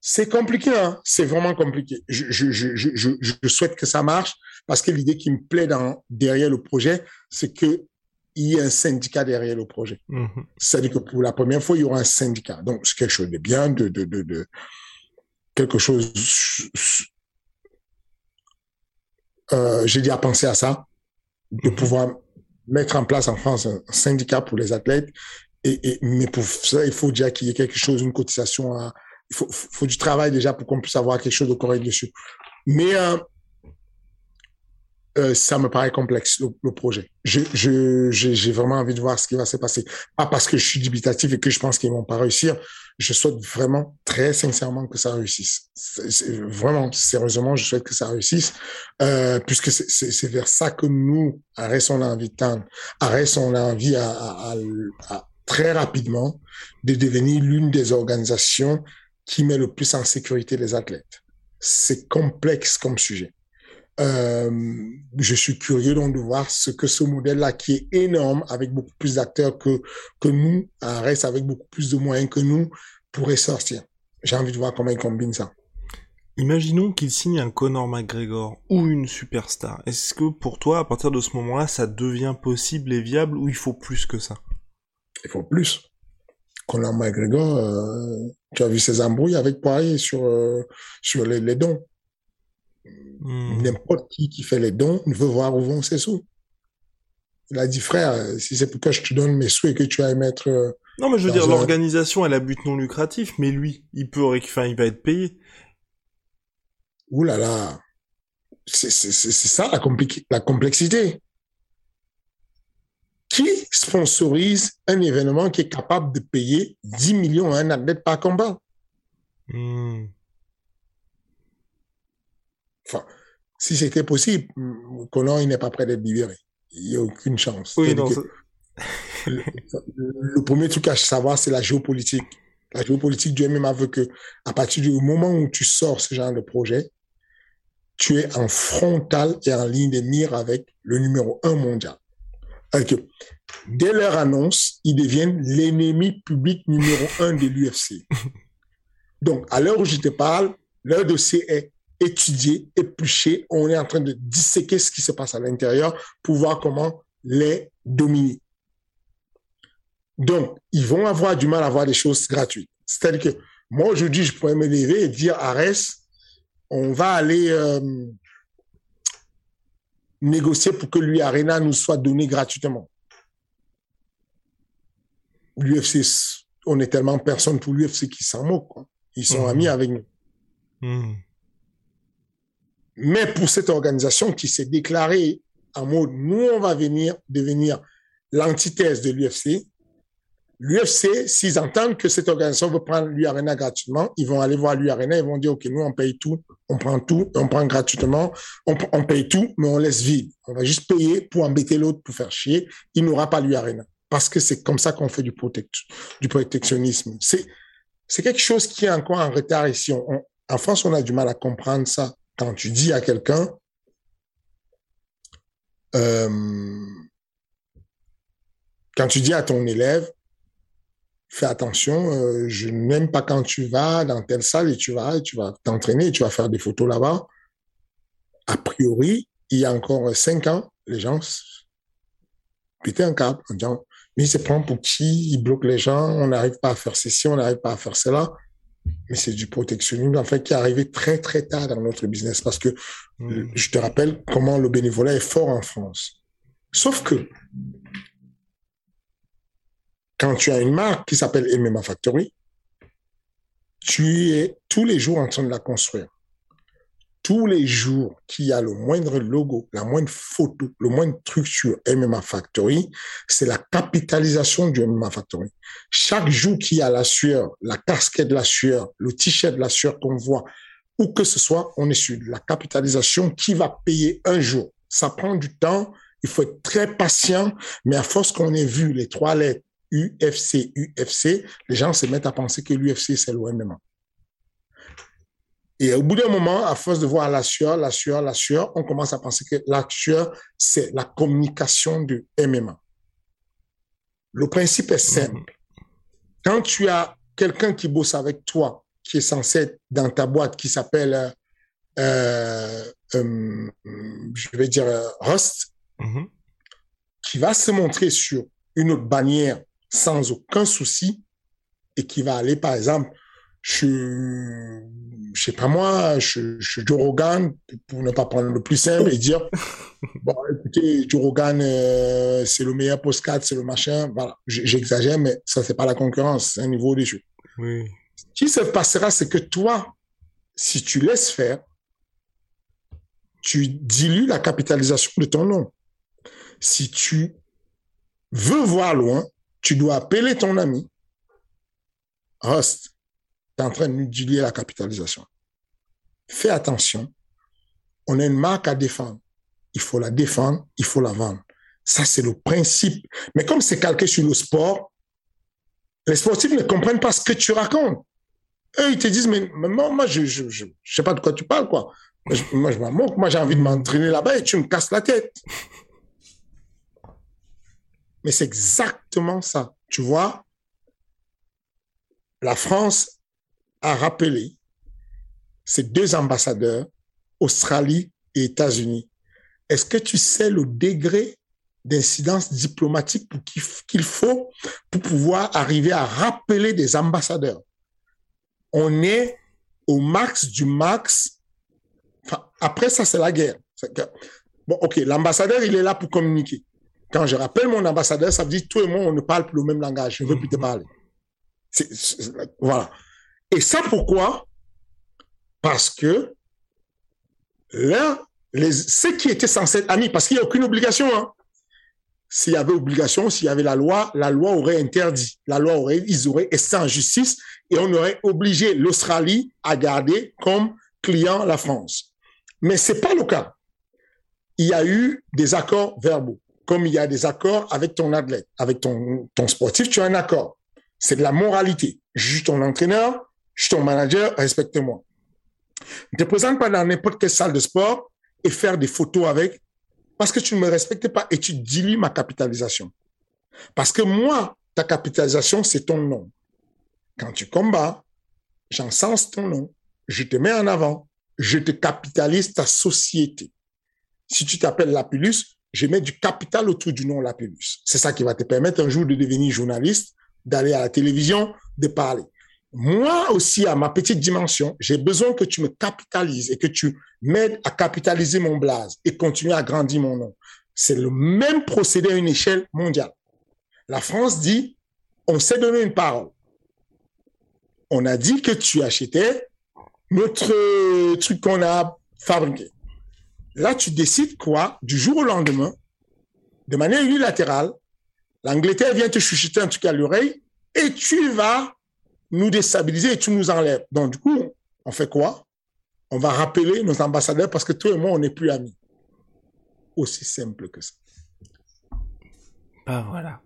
C'est compliqué, hein? C'est vraiment compliqué. Je, je, je, je, je, je souhaite que ça marche parce que l'idée qui me plaît dans, derrière le projet, c'est que il y ait un syndicat derrière le projet. Mhm. C'est-à-dire que pour la première fois, il y aura un syndicat. Donc, c'est quelque chose de bien, de, de, de, de quelque chose. Euh, J'ai dit à penser à ça, de Mhm. pouvoir mettre en place en France un syndicat pour les athlètes. Et, et, mais pour ça, il faut déjà qu'il y ait quelque chose, une cotisation. À, il faut, faut du travail déjà pour qu'on puisse avoir quelque chose de correct dessus. Mais euh, euh, ça me paraît complexe, le, le projet. Je, je, j'ai j'ai vraiment envie de voir ce qui va se passer. Pas parce que je suis dubitatif et que je pense qu'ils vont pas réussir. Je souhaite vraiment, très sincèrement, que ça réussisse. Vraiment, sérieusement, je souhaite que ça réussisse, euh, puisque c'est- vers ça que nous, Arès, on a envie de tendre. Arès, on a envie à, à, à- à- très rapidement de devenir l'une des organisations qui met le plus en sécurité les athlètes. C'est complexe comme sujet. Euh, je suis curieux donc de voir ce que ce modèle-là, qui est énorme, avec beaucoup plus d'acteurs que, que nous, reste avec beaucoup plus de moyens que nous, pourrait sortir. J'ai envie de voir comment ils combinent ça. Imaginons qu'il signe un Conor McGregor ou une superstar. Est-ce que pour toi, à partir de ce moment-là, ça devient possible et viable ou il faut plus que ça? Il faut plus. Conor McGregor, euh, tu as vu ses embrouilles avec Poirier sur, euh, sur les, les dons. Hmm. N'importe qui qui fait les dons veut voir où vont ses sous. Il a dit, frère, si c'est pour que je te donne mes sous et que tu ailles mettre... euh, Non, mais je veux dire, un- l'organisation, elle a but non lucratif, mais lui, il peut, enfin, il va être payé. Ouh là là, c'est ça la, la complexité. Qui sponsorise un événement qui est capable de payer 10 millions à un athlète par combat? Hmm. Enfin, si c'était possible, Conor, il n'est pas prêt d'être libéré. Il n'y a aucune chance. Oui, non, le, le premier truc à savoir, c'est la géopolitique. La géopolitique du MMA veut que, à partir du moment où tu sors ce genre de projet, tu es en frontal et en ligne de mire avec le numéro un mondial. Dès leur annonce, ils deviennent l'ennemi public numéro un de l'UFC. *laughs* Donc, à l'heure où je te parle, Leur dossier est étudié, épluché. On est en train de disséquer ce qui se passe à l'intérieur pour voir comment les dominer. Donc, ils vont avoir du mal à avoir des choses gratuites. C'est-à-dire que moi, aujourd'hui, je pourrais me lever et dire à Arès, on va aller euh, négocier pour que lui Arena nous soit donné gratuitement. L'UFC, on est tellement personne pour l'UFC qui s'en moque. Quoi. Ils sont Mhm. amis avec nous. Hmm. Mais pour cette organisation qui s'est déclarée en mode, nous, on va venir devenir l'antithèse de l'UFC. L'UFC, s'ils entendent que cette organisation veut prendre l'UARENA gratuitement, ils vont aller voir l'UARENA, ils vont dire, OK, nous, on paye tout, on prend tout, on prend gratuitement, on, paye tout, mais on laisse vide. On va juste payer pour embêter l'autre, pour faire chier. Il n'aura pas l'UARENA. Parce que c'est comme ça qu'on fait du, protect, du protectionnisme. C'est, quelque chose qui est encore en retard ici. En France, on a du mal à comprendre ça. Quand tu dis à quelqu'un, euh, quand tu dis à ton élève, fais attention, euh, je n'aime pas quand tu vas dans telle salle et tu vas, et tu vas t'entraîner, tu vas faire des photos là-bas. A priori, il y a encore cinq ans, les gens pétaient un câble en disant, mais se prend pour qui, il bloque les gens, on n'arrive pas à faire ceci, on n'arrive pas à faire cela. Mais c'est du protectionnisme, en fait, qui est arrivé très, très tard dans notre business parce que Hmm. je te rappelle comment le bénévolat est fort en France. Sauf que quand tu as une marque qui s'appelle MMA Factory, tu es tous les jours en train de la construire. Tous les jours qu'il y a le moindre logo, la moindre photo, le moindre truc sur MMA Factory, c'est la capitalisation du MMA Factory. Chaque jour qu'il y a la sueur, la casquette de la sueur, le t-shirt de la sueur qu'on voit, où que ce soit, on est sur la capitalisation qui va payer un jour. Ça prend du temps, il faut être très patient, mais à force qu'on ait vu les trois lettres UFC, UFC, les gens se mettent à penser que l'UFC, c'est l'OMMA. Et au bout d'un moment, à force de voir la sueur, la sueur, la sueur, on commence à penser que la sueur, c'est la communication de MMA. Le principe est simple. Quand tu as quelqu'un qui bosse avec toi, qui est censé être dans ta boîte, qui s'appelle, euh, euh, euh, je vais dire, Rust, Mhm. qui va se montrer sur une autre bannière sans aucun souci et qui va aller, par exemple, chez, je sais pas moi, chez, chez Joe Rogan, pour ne pas prendre le plus simple et dire, *laughs* bon, écoutez, Joe Rogan, euh, c'est le meilleur postcard, c'est le machin, voilà. J'exagère, mais ça, c'est pas la concurrence, c'est un niveau au-dessus. Oui. Ce qui se passera, c'est que toi, si tu laisses faire, tu dilues la capitalisation de ton nom. Si tu veux voir loin, tu dois appeler ton ami. Rust, tu es en train diluer la capitalisation. Fais attention. On a une marque à défendre. Il faut la défendre, il faut la vendre. Ça, c'est le principe. Mais comme c'est calqué sur le sport, les sportifs ne comprennent pas ce que tu racontes. Eux, ils te disent, mais, moi, je, je, je, je sais pas de quoi tu parles, quoi. Moi, je, moi, je m'en moque. Moi, j'ai envie de m'entraîner là-bas et tu me casses la tête. Mais c'est exactement ça. Tu vois, la France a rappelé ses deux ambassadeurs, Australie et États-Unis. Est-ce que tu sais le degré d'incidence diplomatique qu'il faut pour pouvoir arriver à rappeler des ambassadeurs? On est au max du max. Enfin, après ça, c'est la guerre. Que- bon, ok, l'ambassadeur, il est là pour communiquer. Quand je rappelle mon ambassadeur, ça veut dire toi et moi, on ne parle plus le même langage. Je ne veux plus te parler. C'est- c'est- voilà. Et ça, pourquoi? Parce que là, les, ceux qui étaient censés être amis, parce qu'il n'y a aucune obligation, hein. S'il y avait obligation, s'il y avait la loi, la loi aurait interdit. La loi aurait, ils auraient essayé en justice et on aurait obligé l'Australie à garder comme client la France. Mais c'est pas le cas. Il y a eu des accords verbaux, comme il y a des accords avec ton athlète, avec ton, ton sportif, tu as un accord. C'est de la moralité. Suis ton entraîneur, je suis ton manager, respecte-moi. Ne te présente pas dans n'importe quelle salle de sport et faire des photos avec parce que tu ne me respectes pas et tu dilues ma capitalisation. Parce que moi, ta capitalisation, c'est ton nom. Quand tu combats, j'encense ton nom. je te mets en avant. Je te capitalise ta société. Si tu t'appelles Lapulus, je mets du capital autour du nom Lapulus. C'est ça qui va te permettre un jour de devenir journaliste, d'aller à la télévision, de parler. Moi aussi, à ma petite dimension, j'ai besoin que tu me capitalises et que tu m'aides à capitaliser mon blaze et continuer à grandir mon nom. C'est le même procédé à une échelle mondiale. La France dit, on s'est donné une parole. On a dit que tu achetais notre truc qu'on a fabriqué. Là, tu décides quoi? Du jour au lendemain, de manière unilatérale, l'Angleterre vient te chuchoter un truc à l'oreille et tu vas nous déstabiliser et tu nous enlèves. Donc, du coup, on fait quoi? On va rappeler nos ambassadeurs parce que toi et moi, on n'est plus amis. Aussi simple que ça. Bah voilà.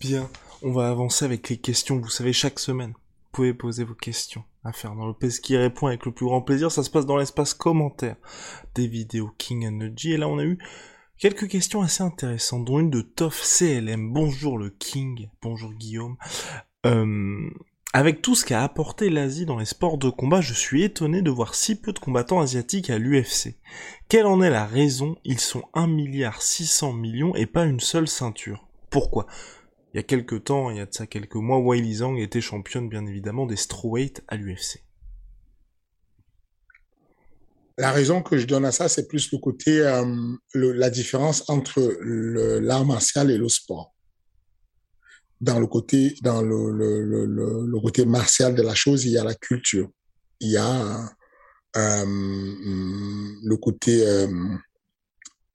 Bien, on va avancer avec les questions. Vous savez, chaque semaine, vous pouvez poser vos questions à Fernand Lopez qui répond avec le plus grand plaisir. Ça se passe dans l'espace commentaire des vidéos King Energy. Et là, on a eu quelques questions assez intéressantes, dont une de Toff CLM. Bonjour le King. Bonjour Guillaume. Euh, avec tout ce qu'a apporté l'Asie dans les sports de combat, je suis étonné de voir si peu de combattants asiatiques à l'UFC. Quelle en est la raison? Ils sont 1 milliard 600 millions et pas une seule ceinture. Pourquoi? Il y a quelques temps, il y a de ça quelques mois, Wiley Zhang était championne bien évidemment des strawweight à l'UFC. La raison que je donne à ça, c'est plus le côté, euh, la différence entre l'art martial et le sport dans le côté dans le, le, le, côté martial de la chose, il y a la culture. Il y a euh, le côté euh,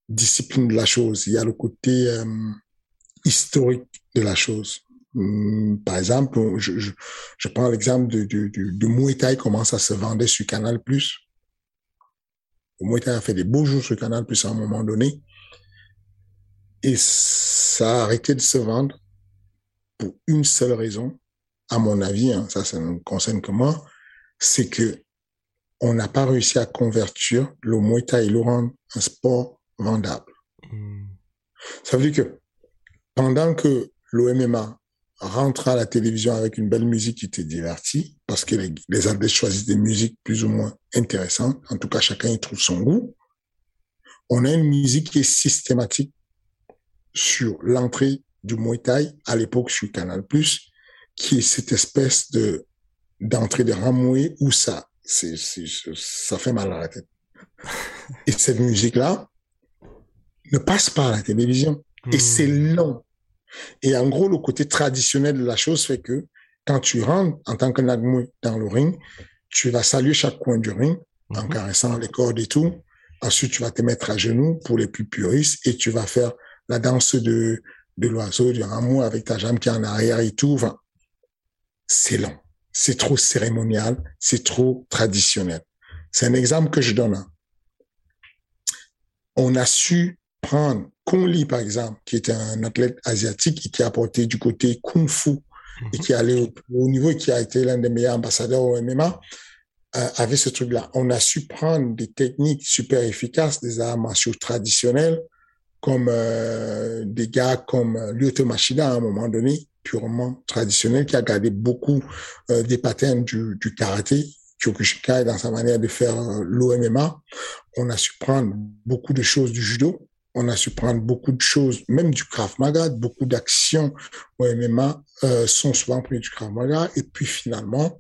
discipline de la chose. Il y a le côté euh, historique de la chose. Hum, par exemple, je, je, prends l'exemple de, de, de, de Muay Thai, comment ça se vendait sur Canal+. Le Muay Thai a fait des beaux jours sur Canal+, à un moment donné. Et ça a arrêté de se vendre pour une seule raison, à mon avis, hein, ça, ça ne concerne que moi, c'est que on n'a pas réussi à convertir le Muay Thai et le rendre un sport vendable. Hmm. Ça veut dire que pendant que l'OMMA rentre à la télévision avec une belle musique qui te divertit, parce que les, les athlètes choisissent des musiques plus ou moins intéressantes, en tout cas chacun y trouve son goût, on a une musique qui est systématique sur l'entrée du Muay Thai à l'époque sur Canal+, qui est cette espèce de d'entrée de ramoué où ça, c'est, ça fait mal à la tête. *laughs* Et cette musique-là ne passe pas à la télévision. Et hmm. c'est long. Et en gros, le côté traditionnel de la chose fait que quand tu rentres en tant que Nagmoué dans le ring, tu vas saluer chaque coin du ring en hmm. caressant les cordes et tout. Ensuite, tu vas te mettre à genoux pour les plus puristes et tu vas faire la danse de de l'oiseau, du rameau avec ta jambe qui est en arrière et tout. C'est long. C'est trop cérémonial. C'est trop traditionnel. C'est un exemple que je donne. Hein. On a su prendre Lee, par exemple, qui était un athlète asiatique et qui a apporté du côté Kung Fu et qui allait au, au niveau et qui a été l'un des meilleurs ambassadeurs au MMA, euh, avec ce truc-là. On a su prendre des techniques super efficaces, des arts martiaux traditionnels, comme euh, des gars comme euh, Lyoto Machida à un moment donné, purement traditionnel, qui a gardé beaucoup euh, des patterns du, du karaté, Kyokushinkai dans sa manière de faire euh, l'OMMA. On a su prendre beaucoup de choses du judo, on a su prendre beaucoup de choses, même du Krav Maga, beaucoup d'actions au MMA euh, sont souvent prises du Krav Maga. Et puis finalement,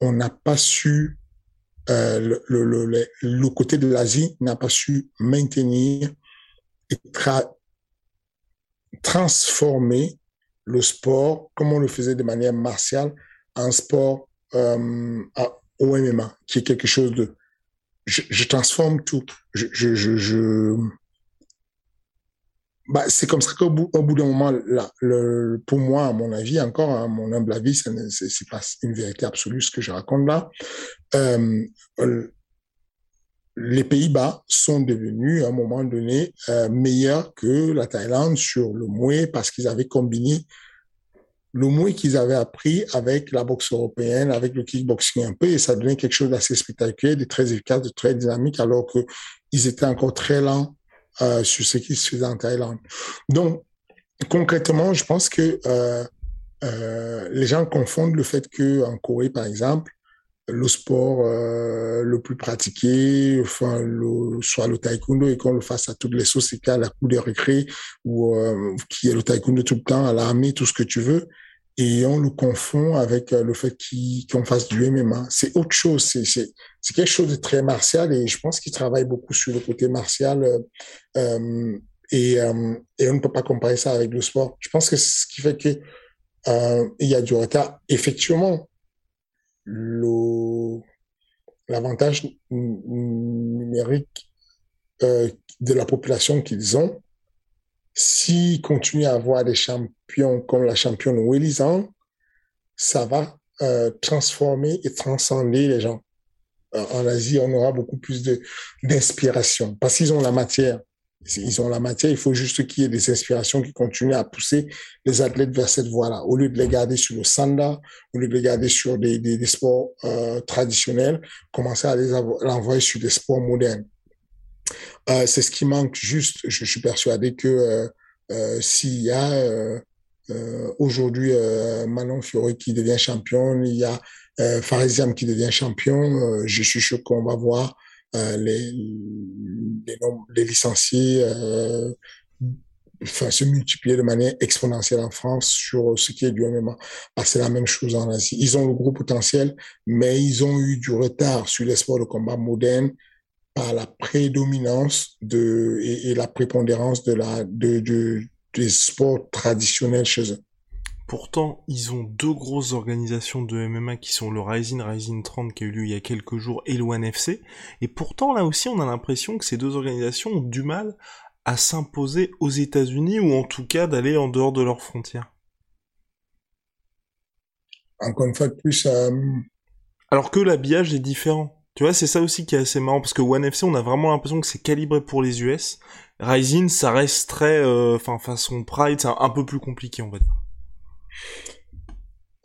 on n'a pas su, le, le, le, le, côté de l'Asie n'a pas su maintenir transformer le sport, comme on le faisait de manière martiale, en sport euh, au MMA, qui est quelque chose de... Je, transforme tout. Je, je. Bah, c'est comme ça qu'au bout, d'un moment, là, pour moi, à mon avis, encore, à mon humble avis, c'est pas une vérité absolue ce que je raconte là. Euh, les Pays-Bas sont devenus à un moment donné euh, meilleurs que la Thaïlande sur le mouet parce qu'ils avaient combiné le mouet qu'ils avaient appris avec la boxe européenne, avec le kickboxing un peu, et ça devenait quelque chose d'assez spectaculaire, de très efficace, de très dynamique, alors que ils étaient encore très lents euh, sur ce qui se faisait en Thaïlande. Donc, concrètement, je pense que euh, les gens confondent le fait que en Corée, par exemple, le sport euh, le plus pratiqué, enfin, soit le taekwondo, et qu'on le fasse à toutes les sociétés, à la cour de récré, ou euh, qui est le taekwondo tout le temps, à l'armée, tout ce que tu veux, et on le confond avec euh, le fait qu'on fasse du MMA. C'est autre chose, c'est quelque chose de très martial, et je pense qu'il travaille beaucoup sur le côté martial, euh et, et on ne peut pas comparer ça avec le sport. Je pense que c'est ce qui fait que il y a du retard. Effectivement, l'avantage numérique euh, de la population qu'ils ont, s'ils continuent à avoir des champions comme la championne Willisan, ça va euh, transformer et transcender les gens. Euh, en Asie, on aura beaucoup plus d'inspiration parce qu'ils ont la matière. Ils ont la matière, il faut juste qu'il y ait des inspirations qui continuent à pousser les athlètes vers cette voie-là. Au lieu de les garder sur le sanda, au lieu de les garder sur des, des, des sports euh, traditionnels, commencer à les envoyer sur des sports modernes. Euh, c'est ce qui manque juste. Je, suis persuadé que euh, euh s'il y a euh, euh, aujourd'hui Manon Fiori qui devient championne, il y a Farisiam qui devient champion, je suis sûr qu'on va voir euh, les, les, les, licenciés euh, enfin, se multiplier de manière exponentielle en France sur ce qui est du MMA. Ah, c'est la même chose en Asie. Ils ont le gros potentiel, mais ils ont eu du retard sur les sports de combat modernes par la prédominance de, et, et la prépondérance de la, de, de, des sports traditionnels chez eux. Pourtant, ils ont deux grosses organisations de MMA qui sont le Rising Rising 30 qui a eu lieu il y a quelques jours et le One FC. Et pourtant, là aussi, on a l'impression que ces deux organisations ont du mal à s'imposer aux États-Unis ou en tout cas d'aller en dehors de leurs frontières. Encore une fois de plus, euh... alors que l'habillage est différent. Tu vois, c'est ça aussi qui est assez marrant parce que One FC, on a vraiment l'impression que c'est calibré pour les US. Rising, ça reste très, euh, enfin, façon Pride, c'est un peu plus compliqué, on va dire.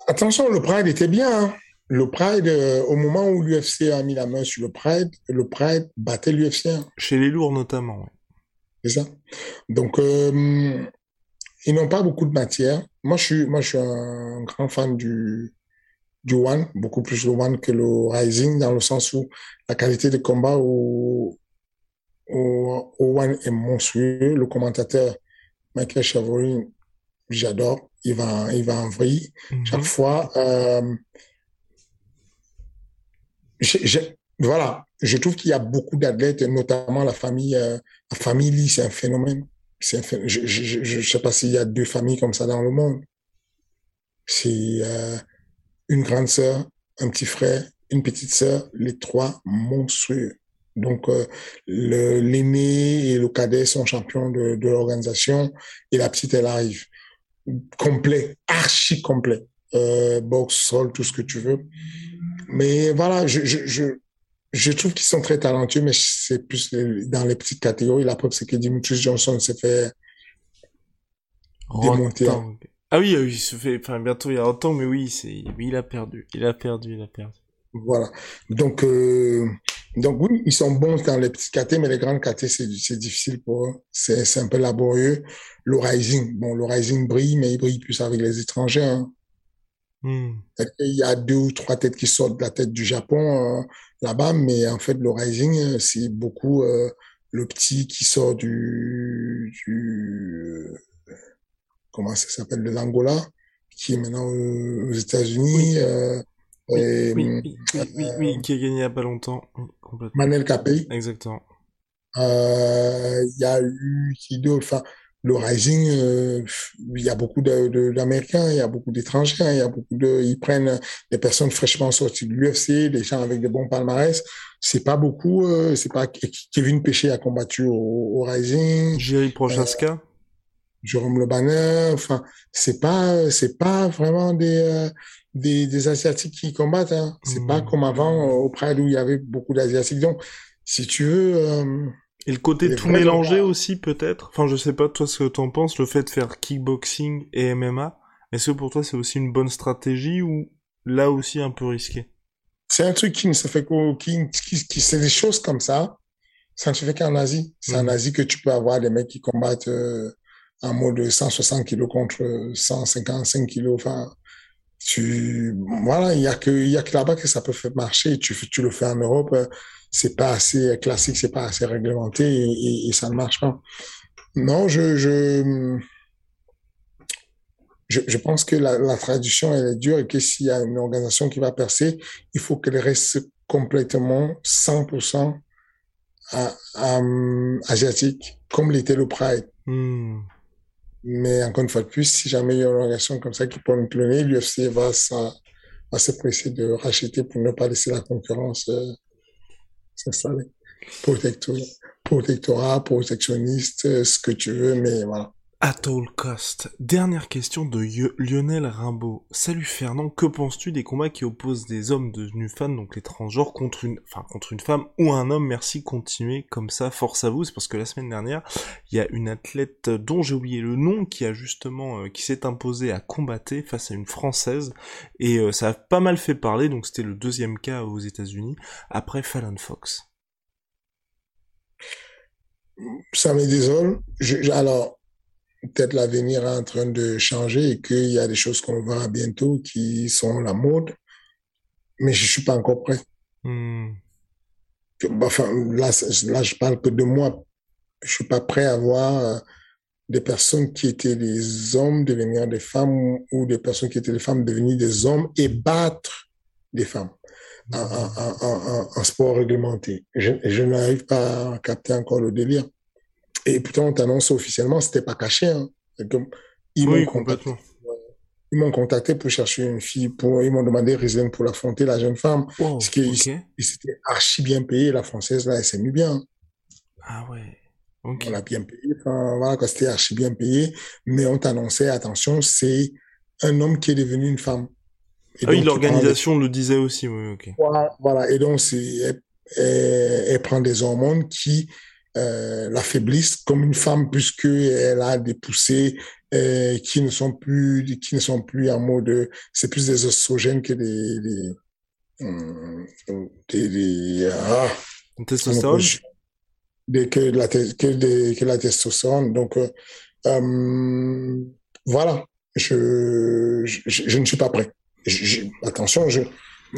Attention, le Pride était bien. Hein. Le Pride, euh, au moment où l'UFC a mis la main sur le Pride, le Pride battait l'UFC. Hein. Chez les lourds notamment. Ouais. C'est ça. Donc, euh, ils n'ont pas beaucoup de matière. Moi, je suis, moi, je suis un grand fan du, du One, beaucoup plus le One que le Rising, dans le sens où la qualité de combat au, au, au One est monstrueux. Le commentateur Michael Chavorin, j'adore il va, il va en vrille. Mm -hmm. Chaque fois, euh, voilà, je trouve qu'il y a beaucoup d'athlètes, notamment la famille, euh, la famille Lee, c'est un phénomène. Un phénomène. Je, je, sais pas s'il y a deux familles comme ça dans le monde. C'est euh, une grande sœur, un petit frère, une petite sœur, les trois monstrueux. Donc, euh, l'aîné et le cadet sont champions de, de l'organisation et la petite, elle arrive complet, archi complet. Euh, box, sol, tout ce que tu veux. Mais voilà, je, je, je, je trouve qu'ils sont très talentueux, mais c'est plus dans les petites catégories. La preuve, c'est que Dimitris Johnson s'est fait démonter. Ah oui, il se fait, enfin, bientôt il y a autant, mais oui, c'est, il a perdu, il a perdu, il a perdu. Voilà. Donc, euh, donc oui, ils sont bons dans les petits KT, mais les grandes KT, c'est difficile pour eux. C'est un peu laborieux. Le Rising, bon, le Rising brille, mais il brille plus avec les étrangers. Hein. Mm. Il y a deux ou trois têtes qui sortent de la tête du Japon euh, là-bas, mais en fait, le Rising, euh, c'est beaucoup euh, le petit qui sort du, du comment ça s'appelle, de l'Angola, qui est maintenant aux États-Unis. Oui. Euh, oui, et, oui, oui, oui, oui, qui a gagné il n'y a pas longtemps. Complètement. Manel Capé. Exactement. Il euh, y a eu qui Enfin, le Rising, il euh, y a beaucoup d'Américains, il y a beaucoup d'étrangers, il y a beaucoup de, ils prennent des personnes fraîchement sorties de l'UFC, des gens avec des bons palmarès. C'est pas beaucoup. Euh, c'est pas Kevin Péché a combattu au, au Rising. Jerry Prochaska. Euh, Jérôme Le Banner. Enfin, c'est pas, c'est pas vraiment des, euh, des, des asiatiques qui combattent. Hein. C'est mmh. pas comme avant au Pride où il y avait beaucoup d'asiatiques. Donc, si tu veux. Euh, et le côté tout mélangé aussi peut-être? Enfin, je sais pas toi ce que t'en penses, le fait de faire kickboxing et MMA. Est-ce que pour toi c'est aussi une bonne stratégie ou là aussi un peu risqué? C'est un truc qui ne se fait qu'au qui, qui, qui c'est des choses comme ça. Ça ne se fait qu'en Asie. C'est mmh. en Asie que tu peux avoir des mecs qui combattent. Euh, en mode 160 kilos contre 155 kilos. Enfin, tu, voilà, il y a que, y a que là-bas que ça peut faire marcher. Tu, tu le fais en Europe, c'est pas assez classique, c'est pas assez réglementé et, et, ça ne marche pas. Non, je, je, je, je pense que la, la, tradition, elle est dure et que s'il y a une organisation qui va percer, il faut qu'elle reste complètement 100% à, à, asiatique, comme l'était le Pride. Hmm. Mais encore une fois de plus, si jamais il y a une organisation comme ça qui peut nous cloner, l'UFC va, va se presser de racheter pour ne pas laisser la concurrence euh, s'installer. Protectorat, protectorat, protectionniste, euh, ce que tu veux, mais voilà. At all cost. Dernière question de Lionel Rimbaud. Salut Fernand, que penses-tu des combats qui opposent des hommes devenus fans, donc les transgenres, contre une, enfin, contre une femme ou un homme? Merci, continuez comme ça, force à vous. C'est parce que la semaine dernière, il y a une athlète dont j'ai oublié le nom qui a justement, euh, qui s'est imposée à combattre face à une française et euh, ça a pas mal fait parler. Donc c'était le deuxième cas aux États-Unis après Fallon Fox. Ça me désole. Alors peut-être l'avenir est en train de changer et qu'il y a des choses qu'on verra bientôt qui sont la mode, mais je suis pas encore prêt. Hmm. Enfin, là, là, je parle que de moi. Je suis pas prêt à voir euh, des personnes qui étaient des hommes devenir des femmes ou des personnes qui étaient des femmes devenir des hommes et battre des femmes en, en, en, en sport réglementé. Je, je n'arrive pas à capter encore le délire. Et pourtant, on t'annonce officiellement, c'était pas caché. Hein. ils oui, contacté. Ils m'ont contacté pour chercher une fille, pour, ils m'ont demandé Rislaine pour l'affronter, la jeune femme. Wow, parce qu'ils okay. c'était archi bien payé, la française, là, elle s'est mis bien. Ah ouais. Okay. On l'a bien payé, enfin, voilà, c'était archi bien payé. Mais on t'annonçait, attention, c'est un homme qui est devenu une femme. Et ah oui, l'organisation le disait aussi, oui, ok. Voilà, voilà. Et donc, c'est, elle, elle, elle prend des hormones qui, euh, l'affaiblissent comme une femme puisque elle a des poussées euh, qui ne sont plus qui ne sont plus en mode c'est plus des oestrogènes que des des, des, des ah, testostérone? des, que la que, des, que la testostérone. Donc euh, euh, voilà. Je, je, je ne suis pas prêt. Je, attention je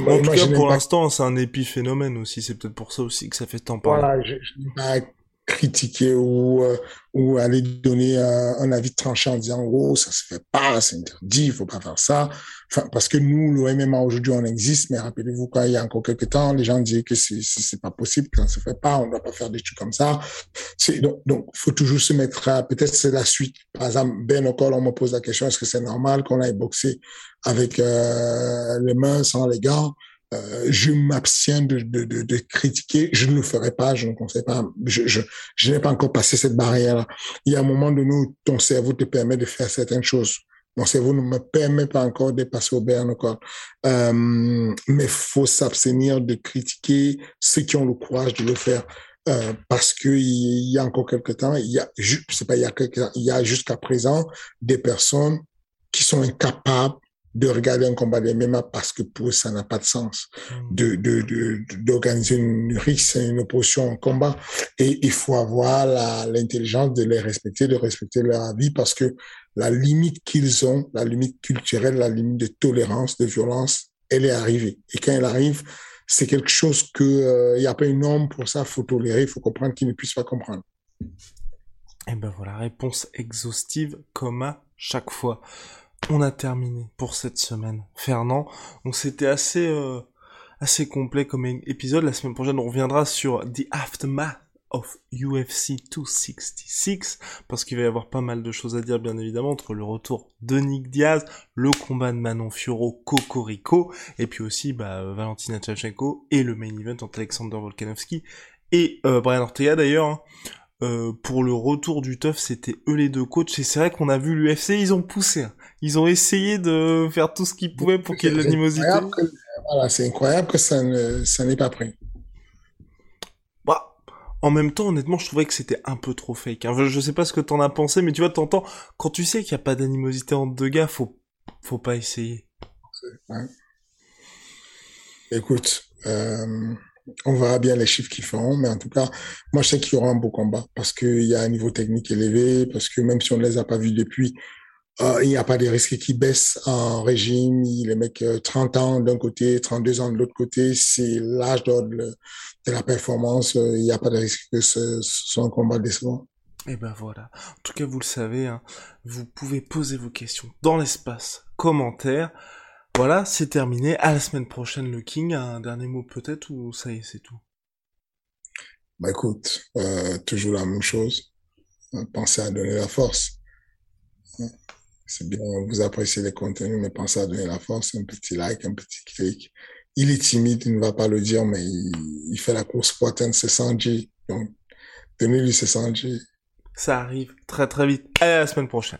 en tout cas, pour l'instant, c'est un épiphénomène aussi. C'est peut-être pour ça aussi que ça fait tant parler. Voilà, je, je n'ai pas critiquer ou euh, ou aller donner un, un, avis tranchant en disant oh ça se fait pas c'est interdit il faut pas faire ça. Enfin parce que nous le MMA aujourd'hui on existe mais rappelez-vous quand il y a encore quelques temps les gens disaient que c'est c'est pas possible que ça se fait pas on doit pas faire des trucs comme ça. C'est donc donc faut toujours se mettre à peut-être c'est la suite. Par exemple Ben O'Call on me pose la question est-ce que c'est normal qu'on aille boxer avec euh, les mains sans les gants? Euh, je m'abstiens de, critiquer, je ne le ferai pas, je ne conseille pas, je, je, je n'ai pas encore passé cette barrière-là. Il y a un moment donné où ton cerveau te permet de faire certaines choses. Mon cerveau ne me permet pas encore de passer au berne encore. Euh, mais faut s'abstenir de critiquer ceux qui ont le courage de le faire. Euh, parce que il y a encore quelques temps, il y a, c'est pas il y a jusqu'à présent des personnes qui sont incapables de regarder un combat de MMA parce que pour eux, ça n'a pas de sens Hmm. de de de d'organiser une rixe, une opposition, un combat. Et il faut avoir l'intelligence de les respecter, de respecter leur avis parce que la limite qu'ils ont, la limite culturelle, la limite de tolérance, de violence, elle est arrivée. Et quand elle arrive, c'est quelque chose que euh, il y a pas une norme pour ça, faut tolérer, il faut comprendre qu'ils ne puissent pas comprendre. Et ben voilà, réponse exhaustive comme à chaque fois. On a terminé pour cette semaine. Fernand, donc c'était assez euh, assez complet comme épisode. La semaine prochaine, on reviendra sur The Aftermath of UFC 266 parce qu'il va y avoir pas mal de choses à dire bien évidemment entre le retour de Nick Diaz, le combat de Manon Fioro, Cocorico et puis aussi bah, Valentina Tchachenko et le main event entre Alexander Volkanovski et euh, Brian Ortega d'ailleurs. Hein. Euh, pour le retour du tough, c'était eux les deux coachs et c'est vrai qu'on a vu l'UFC, ils ont poussé. Hein. Ils ont essayé de faire tout ce qu'ils pouvaient pour qu'il y ait de l'animosité. Voilà, c'est incroyable que ça ne, ça n'est pas pris. Bah, en même temps, honnêtement, je trouvais que c'était un peu trop fake. Hein. Je sais pas ce que t'en as pensé, mais tu vois, t'entends, quand tu sais qu'il n'y a pas d'animosité entre deux gars, faut, faut pas essayer. Ouais. Écoute, euh, on verra bien les chiffres qu'ils feront, mais en tout cas, moi, je sais qu'il y aura un beau combat parce qu'il y a un niveau technique élevé, parce que même si on ne les a pas vus depuis, Euh, il n'y a pas de risques qui baissent en régime. Les mecs 30 euh, ans d'un côté, 32 ans de l'autre côté, c'est l'âge d'ordre de la performance. Euh, il n'y a pas de risque que ce soit un combat décevant. Et ben voilà. En tout cas, vous le savez, hein, vous pouvez poser vos questions dans l'espace commentaire. Voilà, c'est terminé. À la semaine prochaine, le King. Un dernier mot peut-être ou ça y est, c'est tout? Bah écoute, euh, toujours la même chose. Pensez à donner la force. C'est bien, vous appréciez les contenus, mais pensez à donner la force, un petit like, un petit clic. Il est timide, il ne va pas le dire, mais il, fait la course pour atteindre ses 100 G. Donc, donnez-lui ses 100 G. Ça arrive très très vite. À la semaine prochaine.